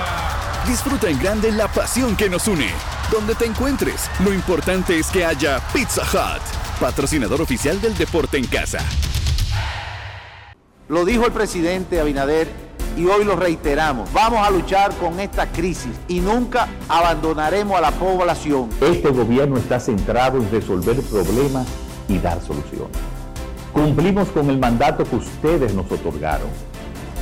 Disfruta en grande la pasión que nos une. Donde te encuentres, lo importante es que haya Pizza Hut, patrocinador oficial del deporte en casa. Lo dijo el presidente Abinader y hoy lo reiteramos. Vamos a luchar con esta crisis y nunca abandonaremos a la población. Este gobierno está centrado en resolver problemas y dar soluciones. Cumplimos con el mandato que ustedes nos otorgaron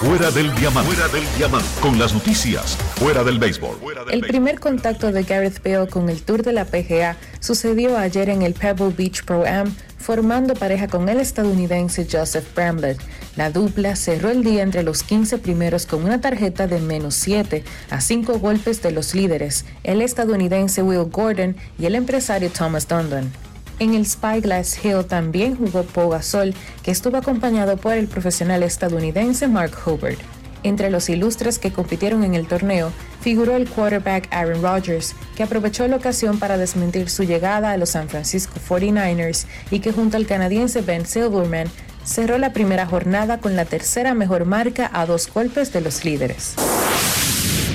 Fuera del diamante. Fuera del diamante. Con las noticias. Fuera del béisbol. El primer contacto de Gareth Bale con el Tour de la PGA sucedió ayer en el Pebble Beach Pro Am, formando pareja con el estadounidense Joseph Bramlett. La dupla cerró el día entre los 15 primeros con una tarjeta de menos 7 a 5 golpes de los líderes, el estadounidense Will Gordon y el empresario Thomas Dundon. En el Spyglass Hill también jugó Pau Gasol, que estuvo acompañado por el profesional estadounidense Mark Hobart. Entre los ilustres que compitieron en el torneo figuró el quarterback Aaron Rodgers, que aprovechó la ocasión para desmentir su llegada a los San Francisco 49ers y que junto al canadiense Ben Silverman cerró la primera jornada con la tercera mejor marca a dos golpes de los líderes.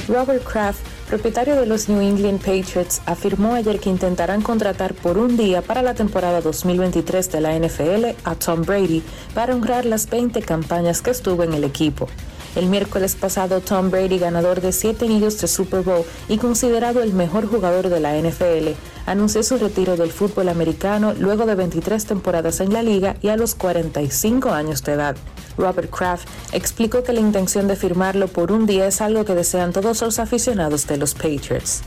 Robert Kraft, propietario de los New England Patriots, afirmó ayer que intentarán contratar por un día para la temporada 2023 de la NFL a Tom Brady para honrar las 20 campañas que estuvo en el equipo. El miércoles pasado, Tom Brady, ganador de siete anillos de Super Bowl y considerado el mejor jugador de la NFL, anunció su retiro del fútbol americano luego de 23 temporadas en la liga y a los 45 años de edad. Robert Kraft explicó que la intención de firmarlo por un día es algo que desean todos los aficionados de los Patriots.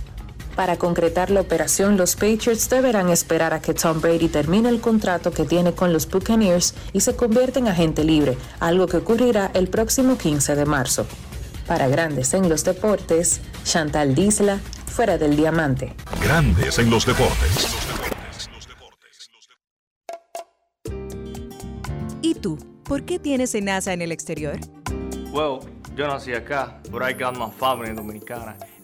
Para concretar la operación, los Patriots deberán esperar a que Tom Brady termine el contrato que tiene con los Buccaneers y se convierta en agente libre, algo que ocurrirá el próximo 15 de marzo. Para Grandes en los Deportes, Chantal Disla, fuera del diamante. Grandes en los deportes. ¿Y tú? ¿Por qué tienes NASA en el exterior? Well, yo nací acá, but I got my family dominicana.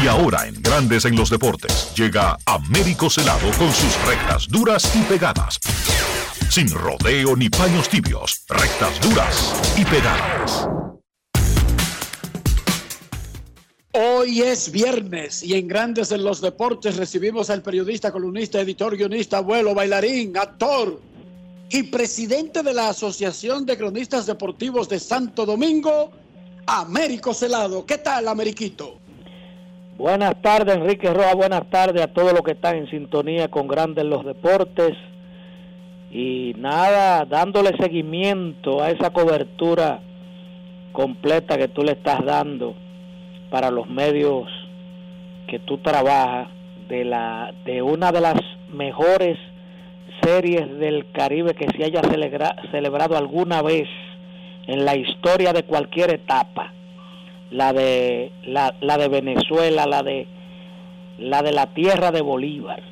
Y ahora en Grandes en los Deportes llega Américo Celado con sus rectas duras y pegadas. Sin rodeo ni paños tibios, rectas duras y pegadas. Hoy es viernes y en Grandes en los Deportes recibimos al periodista, columnista, editor, guionista, abuelo, bailarín, actor y presidente de la Asociación de Cronistas Deportivos de Santo Domingo, Américo Celado. ¿Qué tal, Ameriquito? Buenas tardes, Enrique Roa. Buenas tardes a todos los que están en sintonía con Grandes los Deportes. Y nada, dándole seguimiento a esa cobertura completa que tú le estás dando para los medios que tú trabajas de la de una de las mejores series del Caribe que se haya celebrado alguna vez en la historia de cualquier etapa la de la, la de Venezuela la de la de la tierra de Bolívar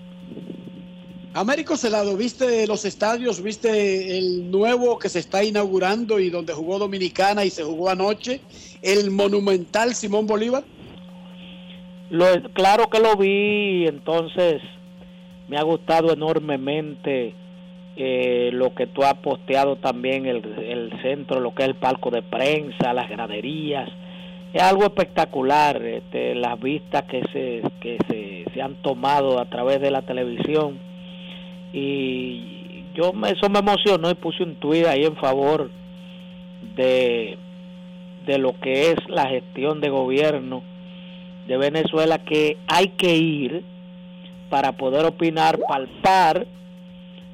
Américo Celado, ¿viste los estadios? ¿Viste el nuevo que se está inaugurando y donde jugó Dominicana y se jugó anoche? ¿El monumental Simón Bolívar? Lo, claro que lo vi, entonces me ha gustado enormemente eh, lo que tú has posteado también, el, el centro, lo que es el palco de prensa, las graderías. Es algo espectacular, este, las vistas que, se, que se, se han tomado a través de la televisión. Y yo eso me emocionó y puse un tuit ahí en favor de, de lo que es la gestión de gobierno de Venezuela que hay que ir para poder opinar, palpar,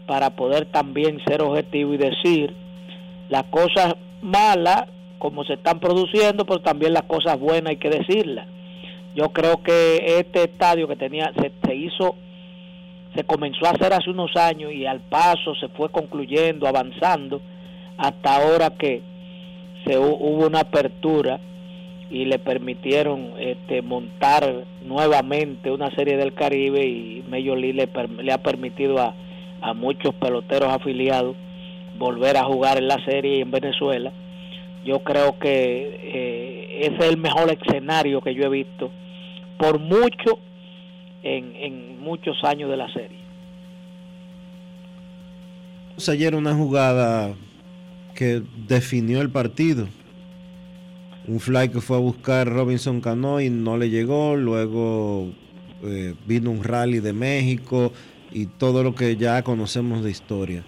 para poder también ser objetivo y decir las cosas malas como se están produciendo, pero también las cosas buenas hay que decirlas. Yo creo que este estadio que tenía se, hizo se comenzó a hacer hace unos años y al paso se fue concluyendo, avanzando, hasta ahora que se hubo una apertura y le permitieron este, montar nuevamente una serie del Caribe y Major League le, ha permitido a, a, muchos peloteros afiliados volver a jugar en la serie en Venezuela. Yo creo que eh, ese es el mejor escenario que yo he visto por mucho en, muchos años de la serie. Ayer una jugada que definió el partido. Un fly que fue a buscar Robinson Cano y no le llegó. Luego eh, vino un rally de México y todo lo que ya conocemos de historia.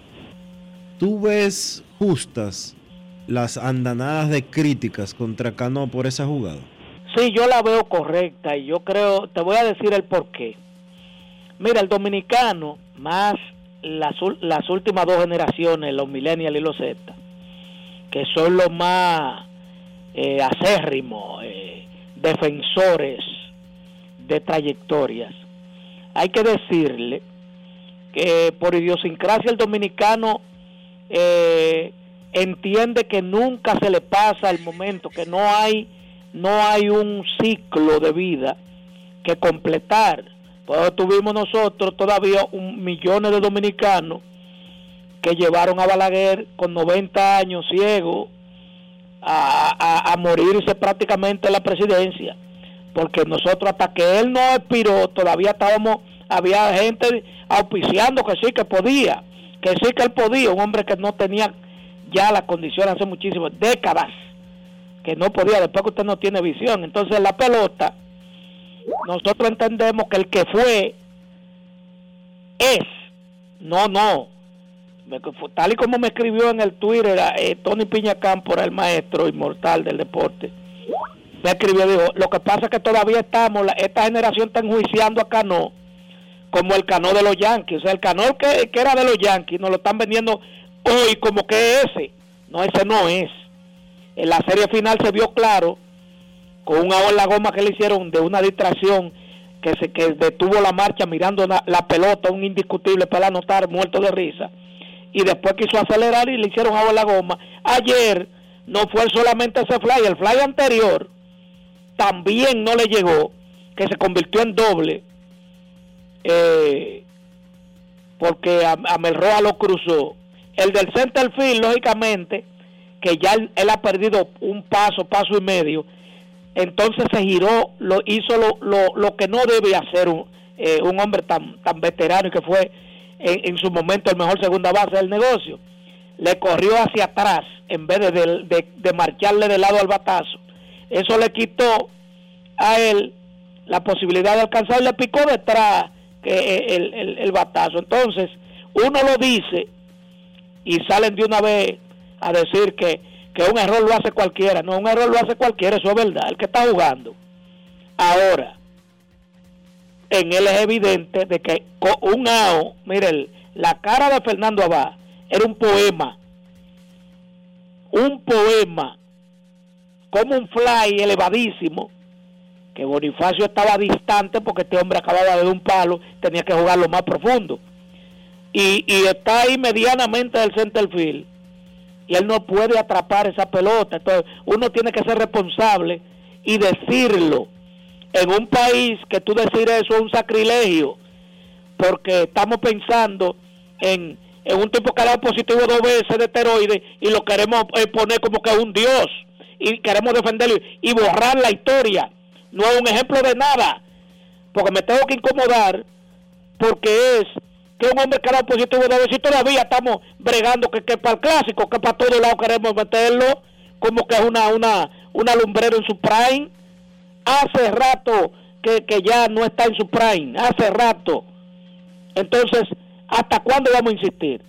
¿Tú ves justas las andanadas de críticas contra Cano por esa jugada? Sí, yo la veo correcta y yo creo, te voy a decir el por qué. Mira, el dominicano, más las, últimas dos generaciones, los millennials y los Z, que son los más eh, acérrimos, eh, defensores de trayectorias, hay que decirle que por idiosincrasia el dominicano eh, entiende que nunca se le pasa el momento, que no hay no hay un ciclo de vida que completar. Pues tuvimos nosotros todavía un millones de dominicanos que llevaron a Balaguer con 90 años ciego a, a, morirse prácticamente en la presidencia. Porque nosotros hasta que él no expiró todavía estábamos, había gente auspiciando que sí que podía, que sí que él podía, un hombre que no tenía ya las condiciones hace muchísimas décadas que no podía, después que usted no tiene visión. Entonces la pelota, nosotros entendemos que el que fue es, no, no. Tal y como me escribió en el Twitter eh, Tony Piña Cámpora, el maestro inmortal del deporte, me escribió, dijo, lo que pasa es que todavía estamos, esta generación está enjuiciando a Cano como el Cano de los Yankees. O sea, el Cano que, que era de los Yankees nos lo están vendiendo hoy como que ese. No, ese no es. En la serie final se vio claro con un agua en la goma que le hicieron de una distracción que se que detuvo la marcha mirando la, pelota, un indiscutible para anotar, muerto de risa. Y después quiso acelerar y le hicieron agua en la goma. Ayer no fue solamente ese fly, el fly anterior también no le llegó, que se convirtió en doble, eh, porque a, a Melroa lo cruzó. El del center field, lógicamente, que ya él, ha perdido un paso, paso y medio, entonces se giró, lo hizo lo, lo, lo que no debe hacer un, eh, un hombre tan, tan veterano y que fue en, su momento el mejor segunda base del negocio. Le corrió hacia atrás en vez de, de, de, marcharle de lado al batazo. Eso le quitó a él la posibilidad de alcanzar, le picó detrás que eh, el, el, el batazo. Entonces, uno lo dice y salen de una vez a decir que, que un error lo hace cualquiera. No, un error lo hace cualquiera, eso es verdad, el que está jugando. Ahora, en él es evidente de que con un AO, mire, la cara de Fernando Abad era un poema. Un poema. Como un fly elevadísimo. Que Bonifacio estaba distante porque este hombre acababa de dar un palo. Tenía que jugarlo más profundo. Y, y está ahí medianamente del center field. Y él no puede atrapar esa pelota. Entonces, uno tiene que ser responsable y decirlo. En un país que tú decir eso es un sacrilegio porque estamos pensando en, un tipo que ha dado positivo dos veces de esteroides y lo queremos eh, poner como que es un dios y queremos defenderlo y borrar la historia. No es un ejemplo de nada, porque me tengo que incomodar porque es que un hombre que dado positivo dos veces y todavía estamos bregando que, que para el clásico, que para todos lados queremos meterlo como que es una, una, una lumbrera en su prime. Hace rato que, que ya no está en su prime, hace rato entonces, ¿hasta cuándo vamos a insistir?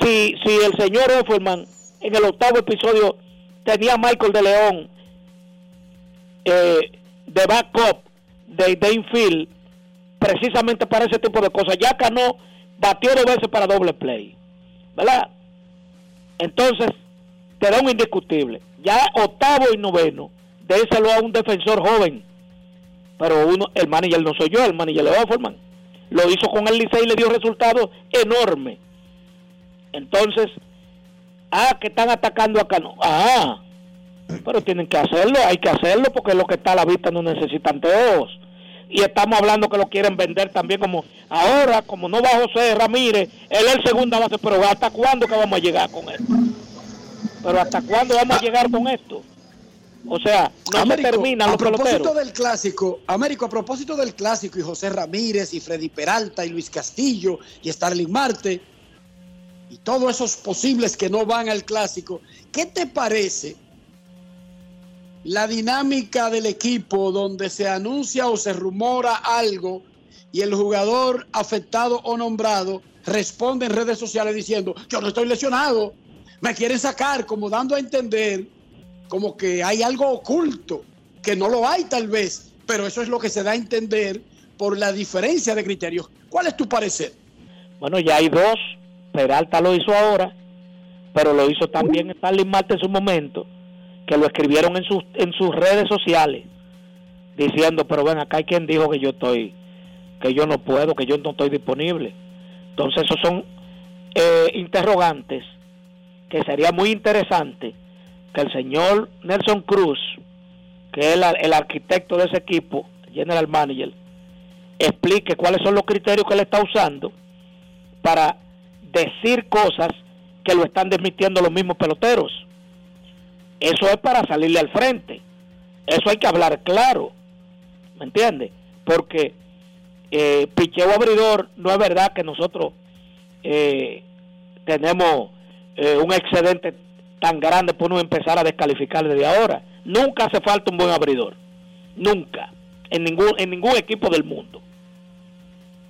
Si, si el señor Offerman en el octavo episodio tenía a Michael de León eh, de backup de Dane precisamente para ese tipo de cosas. Ya no batió dos veces para doble play, ¿verdad? Entonces, te da un indiscutible. Ya octavo y noveno, déselo a un defensor joven. Pero uno, el manager no soy yo, el manager de Offerman lo hizo con el Licey y le dio resultados enormes. Entonces, ah, que están atacando acá, no. Ah, pero tienen que hacerlo, hay que hacerlo porque lo que está a la vista no necesitan todos. Y estamos hablando que lo quieren vender también como ahora, como no va José Ramírez, él es el segunda base, pero ¿hasta cuándo que vamos a llegar con esto? Pero ¿hasta cuándo vamos a llegar con esto? O sea, no se termina a propósito del clásico, Américo, a propósito del clásico y José Ramírez y Freddy Peralta y Luis Castillo y Starling Marte y todos esos posibles que no van al clásico, ¿qué te parece la dinámica del equipo donde se anuncia o se rumora algo y el jugador afectado o nombrado responde en redes sociales diciendo, yo no estoy lesionado, me quieren sacar, como dando a entender como que hay algo oculto, que no lo hay tal vez, pero eso es lo que se da a entender por la diferencia de criterios. ¿Cuál es tu parecer? Bueno, ya hay dos. Peralta lo hizo ahora, pero lo hizo también Stanley Marte en su momento, que lo escribieron en sus, en sus redes sociales, diciendo, pero ven, acá hay quien dijo que yo estoy, que yo no puedo, que yo no estoy disponible. Entonces, esos son eh, interrogantes que sería muy interesante que el señor Nelson Cruz, que es el, arquitecto de ese equipo, general manager, explique cuáles son los criterios que él está usando para decir cosas que lo están desmitiendo los mismos peloteros. Eso es para salirle al frente. Eso hay que hablar claro. ¿Me entiende? Porque eh, picheo abridor no es verdad que nosotros eh, tenemos eh, un excedente tan grande por uno empezar a descalificar desde ahora. Nunca hace falta un buen abridor. Nunca. En ningún, en ningún equipo del mundo.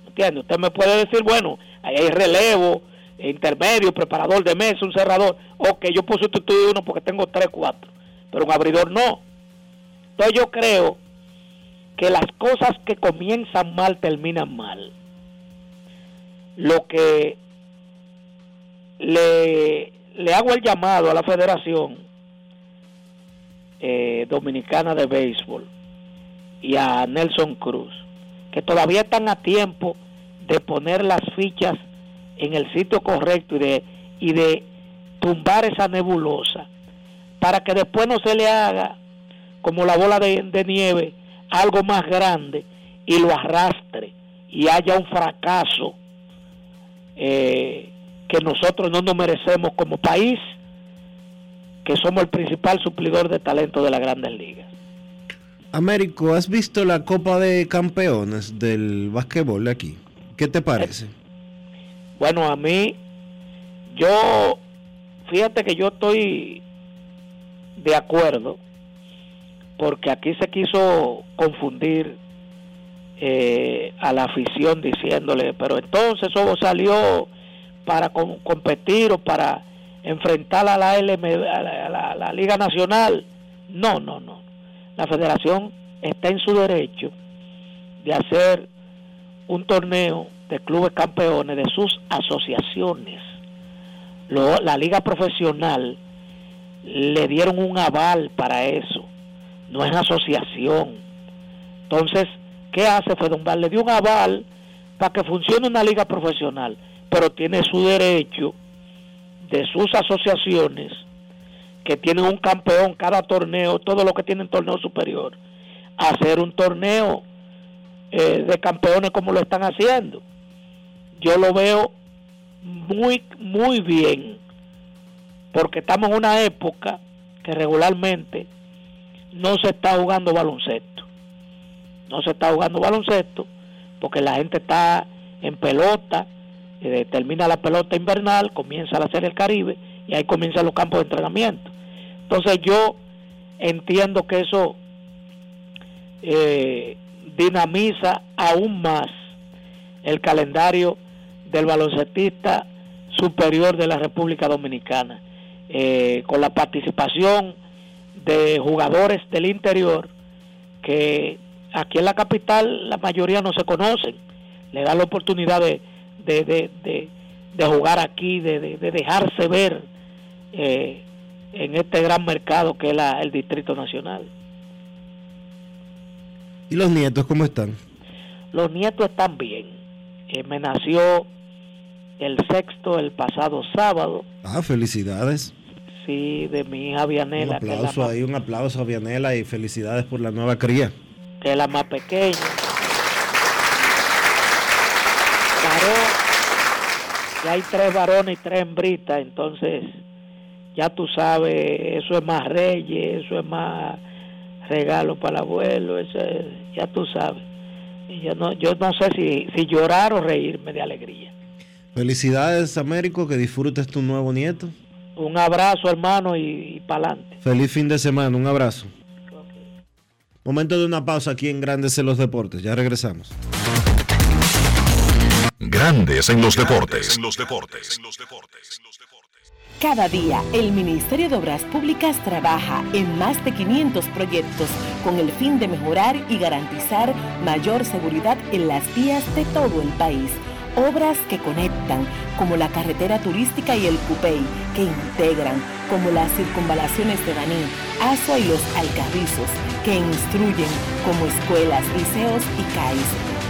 ¿Entiende? Usted me puede decir, bueno, ahí hay relevo, intermedio, preparador de mesa, un cerrador. Ok, yo puedo sustituir uno porque tengo tres, cuatro. Pero un abridor no. Entonces yo creo que las cosas que comienzan mal terminan mal. Lo que le le hago el llamado a la Federación eh, Dominicana de Béisbol y a Nelson Cruz, que todavía están a tiempo de poner las fichas en el sitio correcto y de, y de tumbar esa nebulosa, para que después no se le haga como la bola de, de nieve algo más grande y lo arrastre y haya un fracaso eh, que nosotros no nos merecemos como país, que somos el principal suplidor de talento de la grandes ligas. Américo, ¿has visto la Copa de Campeones del básquetbol de aquí? ¿Qué te parece? Bueno, a mí, yo, fíjate que yo estoy de acuerdo, porque aquí se quiso confundir eh, a la afición diciéndole, pero entonces eso salió para competir o para enfrentar a la, LM, a la, Liga Nacional. No, no, no. La federación está en su derecho de hacer un torneo de clubes campeones de sus asociaciones, la liga profesional le dieron un aval para eso, no es asociación. Entonces, ¿qué hace Fedombal? Le dio un aval para que funcione una liga profesional, pero tiene su derecho de sus asociaciones que tienen un campeón cada torneo, todo lo que tienen torneo superior, hacer un torneo eh, de campeones como lo están haciendo. Yo lo veo muy, muy bien, porque estamos en una época que regularmente no se está jugando baloncesto. No se está jugando baloncesto porque la gente está en pelota, eh, termina la pelota invernal, comienza la Serie del Caribe y ahí comienzan los campos de entrenamiento. Entonces yo entiendo que eso eh, dinamiza aún más el calendario del baloncestista superior de la República Dominicana, eh, con la participación de jugadores del interior que aquí en la capital la mayoría no se conocen, le da la oportunidad de, de, jugar aquí, de, dejarse ver eh, en este gran mercado que es el Distrito Nacional. ¿Y los nietos cómo están? Los nietos están bien. Eh, me nació el sexto el pasado sábado. Ah, felicidades. Sí, de mi hija Vianela. Un aplauso ahí, un aplauso a Vianela y felicidades por la nueva cría. Que es la más pequeña. ya hay tres varones y tres hembritas, entonces ya tú sabes, eso es más reyes, eso es más regalo para el abuelo, eso ya tú sabes. Yo no, yo no sé si, si llorar o reírme de alegría. Felicidades, Américo, que disfrutes tu nuevo nieto. Un abrazo, hermano, y, y para adelante. Feliz fin de semana, un abrazo. Momento de una pausa aquí en Grandes en los Deportes, ya regresamos. Grandes en los deportes. En los deportes. Cada día, el Ministerio de Obras Públicas trabaja en más de 500 proyectos con el fin de mejorar y garantizar mayor seguridad en las vías de todo el país. Obras que conectan, como la carretera turística y el Cupey, que integran, como las circunvalaciones de Baní, Asua y los Alcarrizos, que instruyen, como escuelas, liceos y CAIS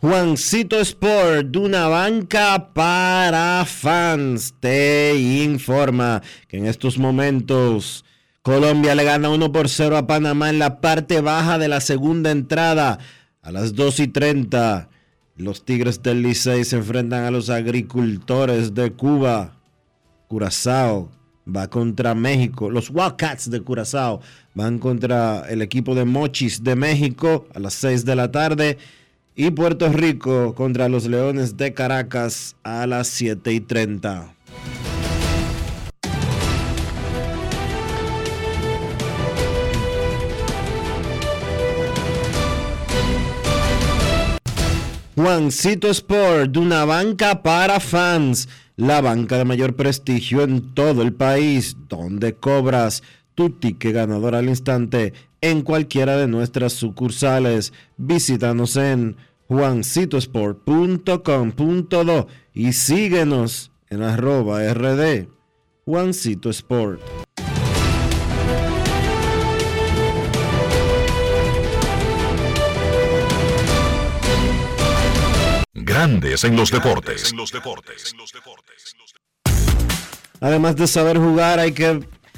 Juancito Sport, de una banca para fans, te informa que en estos momentos Colombia le gana 1 por 0 a Panamá en la parte baja de la segunda entrada a las 2 y 30. Los Tigres del Licey se enfrentan a los agricultores de Cuba. Curazao va contra México. Los Wildcats de Curazao van contra el equipo de Mochis de México a las 6 de la tarde y Puerto Rico contra los Leones de Caracas a las 7 y 30. Juancito Sport, una banca para fans, la banca de mayor prestigio en todo el país, donde cobras tu ticket ganador al instante en cualquiera de nuestras sucursales. Visítanos en juancitosport.com.do y síguenos en arroba rd Juancito Sport. Grandes en los deportes. Además de saber jugar, hay que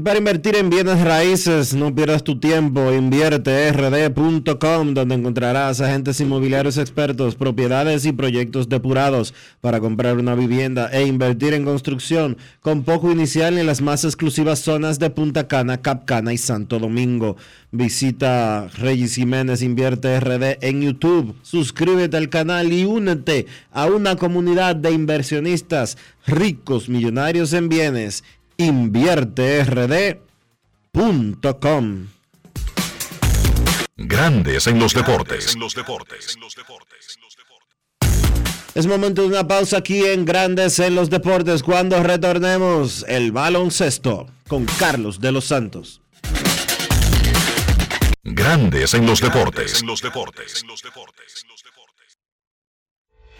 Y para invertir en bienes raíces, no pierdas tu tiempo. Invierte rd.com, donde encontrarás agentes inmobiliarios expertos, propiedades y proyectos depurados para comprar una vivienda e invertir en construcción con poco inicial en las más exclusivas zonas de Punta Cana, Capcana y Santo Domingo. Visita Reyes Jiménez Invierte RD en YouTube. Suscríbete al canal y únete a una comunidad de inversionistas ricos, millonarios en bienes invierterd.com. Grandes en los deportes. Es momento de una pausa aquí en Grandes en los deportes cuando retornemos el baloncesto con Carlos de los Santos. Grandes en los deportes.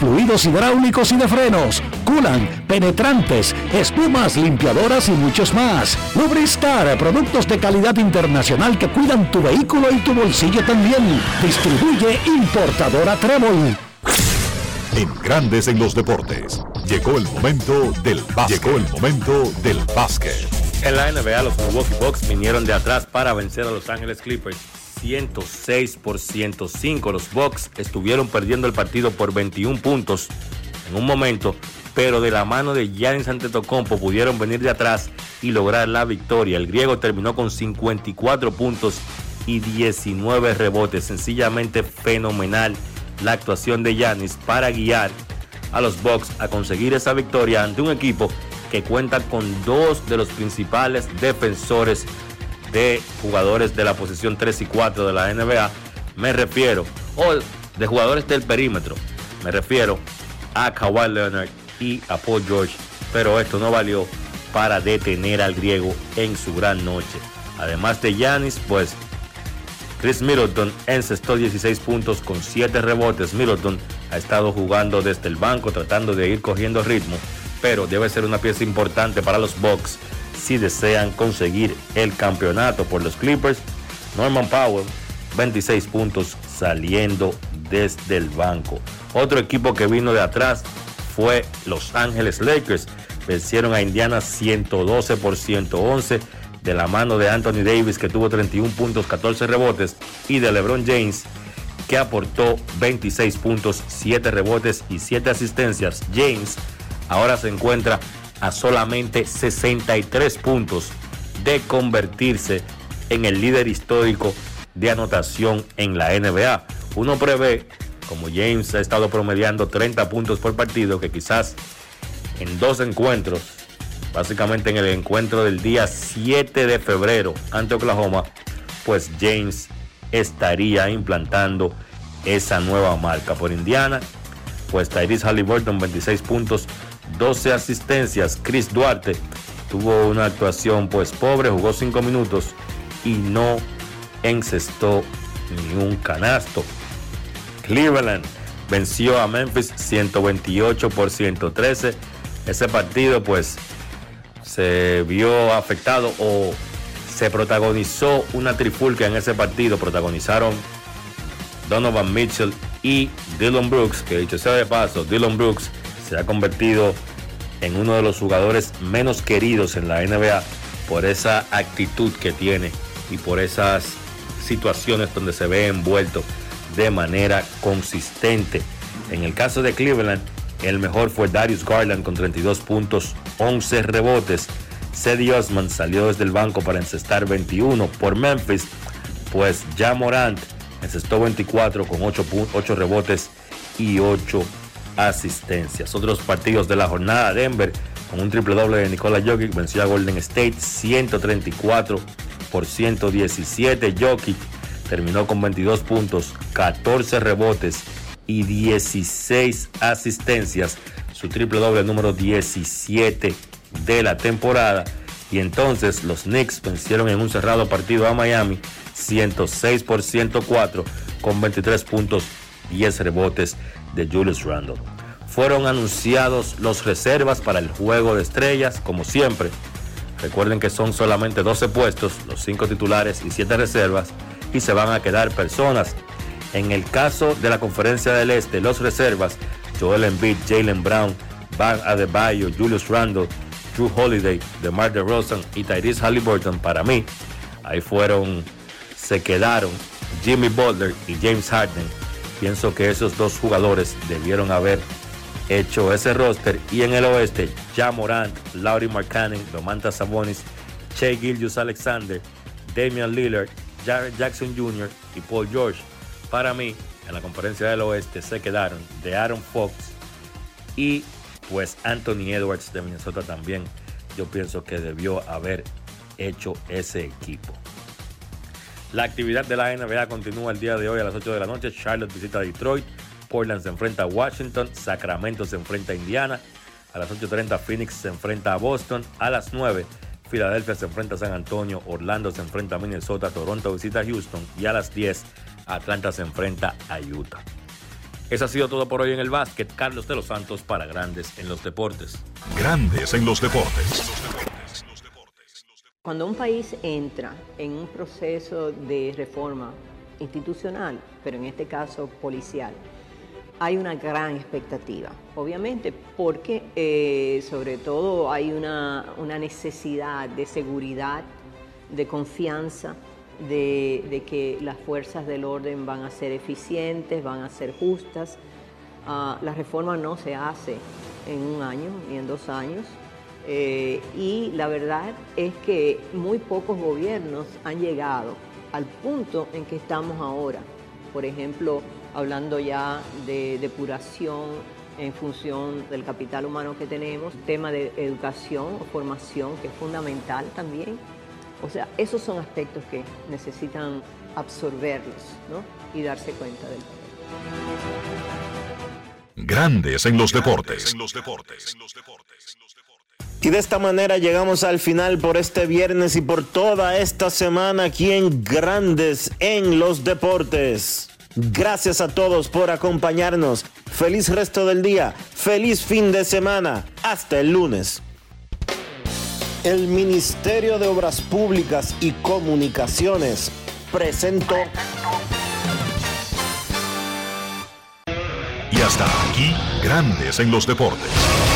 fluidos hidráulicos y de frenos, culan, penetrantes, espumas, limpiadoras y muchos más. Lubristar, productos de calidad internacional que cuidan tu vehículo y tu bolsillo también. Distribuye importadora Trébol. En Grandes en los Deportes, llegó el momento del básquet. Llegó el momento del básquet. En la NBA, los Milwaukee Bucks vinieron de atrás para vencer a Los Ángeles Clippers 106 por 105. Los Bucks estuvieron perdiendo el partido por 21 puntos en un momento, pero de la mano de Giannis Antetokounmpo pudieron venir de atrás y lograr la victoria. El griego terminó con 54 puntos y 19 rebotes. Sencillamente fenomenal la actuación de Giannis para guiar a los Bucks a conseguir esa victoria ante un equipo que cuenta con dos de los principales defensores de jugadores de la posición 3 y 4 de la NBA, me refiero, o de jugadores del perímetro, me refiero a Kawhi Leonard y a Paul George, pero esto no valió para detener al griego en su gran noche. Además de Yanis, pues Chris Middleton encestó 16 puntos con 7 rebotes. Middleton ha estado jugando desde el banco tratando de ir cogiendo ritmo, pero debe ser una pieza importante para los Bucks si desean conseguir el campeonato por los Clippers. Norman Powell, 26 puntos saliendo desde el banco. Otro equipo que vino de atrás fue Los Ángeles Lakers. Vencieron a Indiana 112 por 111 de la mano de Anthony Davis que tuvo 31 puntos, 14 rebotes y de LeBron James que aportó 26 puntos, 7 rebotes y 7 asistencias. James ahora se encuentra a solamente 63 puntos de convertirse en el líder histórico de anotación en la NBA. Uno prevé, como James ha estado promediando 30 puntos por partido, que quizás en dos encuentros, básicamente en el encuentro del día 7 de febrero ante Oklahoma, pues James estaría implantando esa nueva marca por Indiana. Pues Tyrese Halliburton 26 puntos 12 asistencias. Chris Duarte tuvo una actuación pues pobre, jugó 5 minutos y no encestó ni un canasto. Cleveland venció a Memphis 128 por 113. Ese partido pues se vio afectado o se protagonizó una trifulca en ese partido. Protagonizaron Donovan Mitchell y Dylan Brooks, que dicho sea de paso, Dylan Brooks se ha convertido en uno de los jugadores menos queridos en la NBA por esa actitud que tiene y por esas situaciones donde se ve envuelto de manera consistente. En el caso de Cleveland, el mejor fue Darius Garland con 32 puntos, 11 rebotes. Cedi Osman salió desde el banco para encestar 21 por Memphis, pues ya Morant encestó 24 con 8, 8 rebotes y 8 asistencias. Otros partidos de la jornada, Denver con un triple doble de Nikola Jokic venció a Golden State 134 por 117. Jokic terminó con 22 puntos, 14 rebotes y 16 asistencias, su triple doble número 17 de la temporada. Y entonces los Knicks vencieron en un cerrado partido a Miami 106 por 104 con 23 puntos, 10 rebotes de Julius Randle. Fueron anunciados los reservas para el juego de estrellas, como siempre. Recuerden que son solamente 12 puestos, los 5 titulares y 7 reservas, y se van a quedar personas. En el caso de la Conferencia del Este, los reservas, Joel Embiid, Jalen Brown, Van Adebayo, Julius Randle, Drew Holiday, DeMar DeRozan y Tyrese Halliburton, para mí, ahí fueron, se quedaron Jimmy Butler y James Harden. Pienso que esos dos jugadores debieron haber hecho ese roster. Y en el oeste, Ja Morant, Laurie Markkanen, Domantas Sabonis, Shea Gilgius Alexander, Damian Lillard, Jared Jackson Jr. y Paul George. Para mí, en la conferencia del oeste se quedaron de Aaron Fox y pues Anthony Edwards de Minnesota también. Yo pienso que debió haber hecho ese equipo. La actividad de la NBA continúa el día de hoy a las 8 de la noche. Charlotte visita Detroit. Portland se enfrenta a Washington. Sacramento se enfrenta a Indiana. A las 8.30 Phoenix se enfrenta a Boston. A las 9 Filadelfia se enfrenta a San Antonio, Orlando se enfrenta a Minnesota, Toronto visita a Houston y a las 10 Atlanta se enfrenta a Utah. Eso ha sido todo por hoy en el básquet. Carlos de los Santos para Grandes en los Deportes. Grandes en los Deportes. Cuando un país entra en un proceso de reforma institucional, pero en este caso policial, hay una gran expectativa, obviamente, porque eh, sobre todo hay una, necesidad de seguridad, de confianza, de, que las fuerzas del orden van a ser eficientes, van a ser justas. Ah, la reforma no se hace en un año ni en dos años. Eh, y la verdad es que muy pocos gobiernos han llegado al punto en que estamos ahora. Por ejemplo, hablando ya de depuración en función del capital humano que tenemos, tema de educación o formación que es fundamental también. O sea, esos son aspectos que necesitan absorberlos y darse cuenta del Grandes en los deportes. Y de esta manera llegamos al final por este viernes y por toda esta semana aquí en Grandes en los deportes. Gracias a todos por acompañarnos. Feliz resto del día. Feliz fin de semana. Hasta el lunes. El Ministerio de Obras Públicas y Comunicaciones presentó. Y hasta aquí, Grandes en los Deportes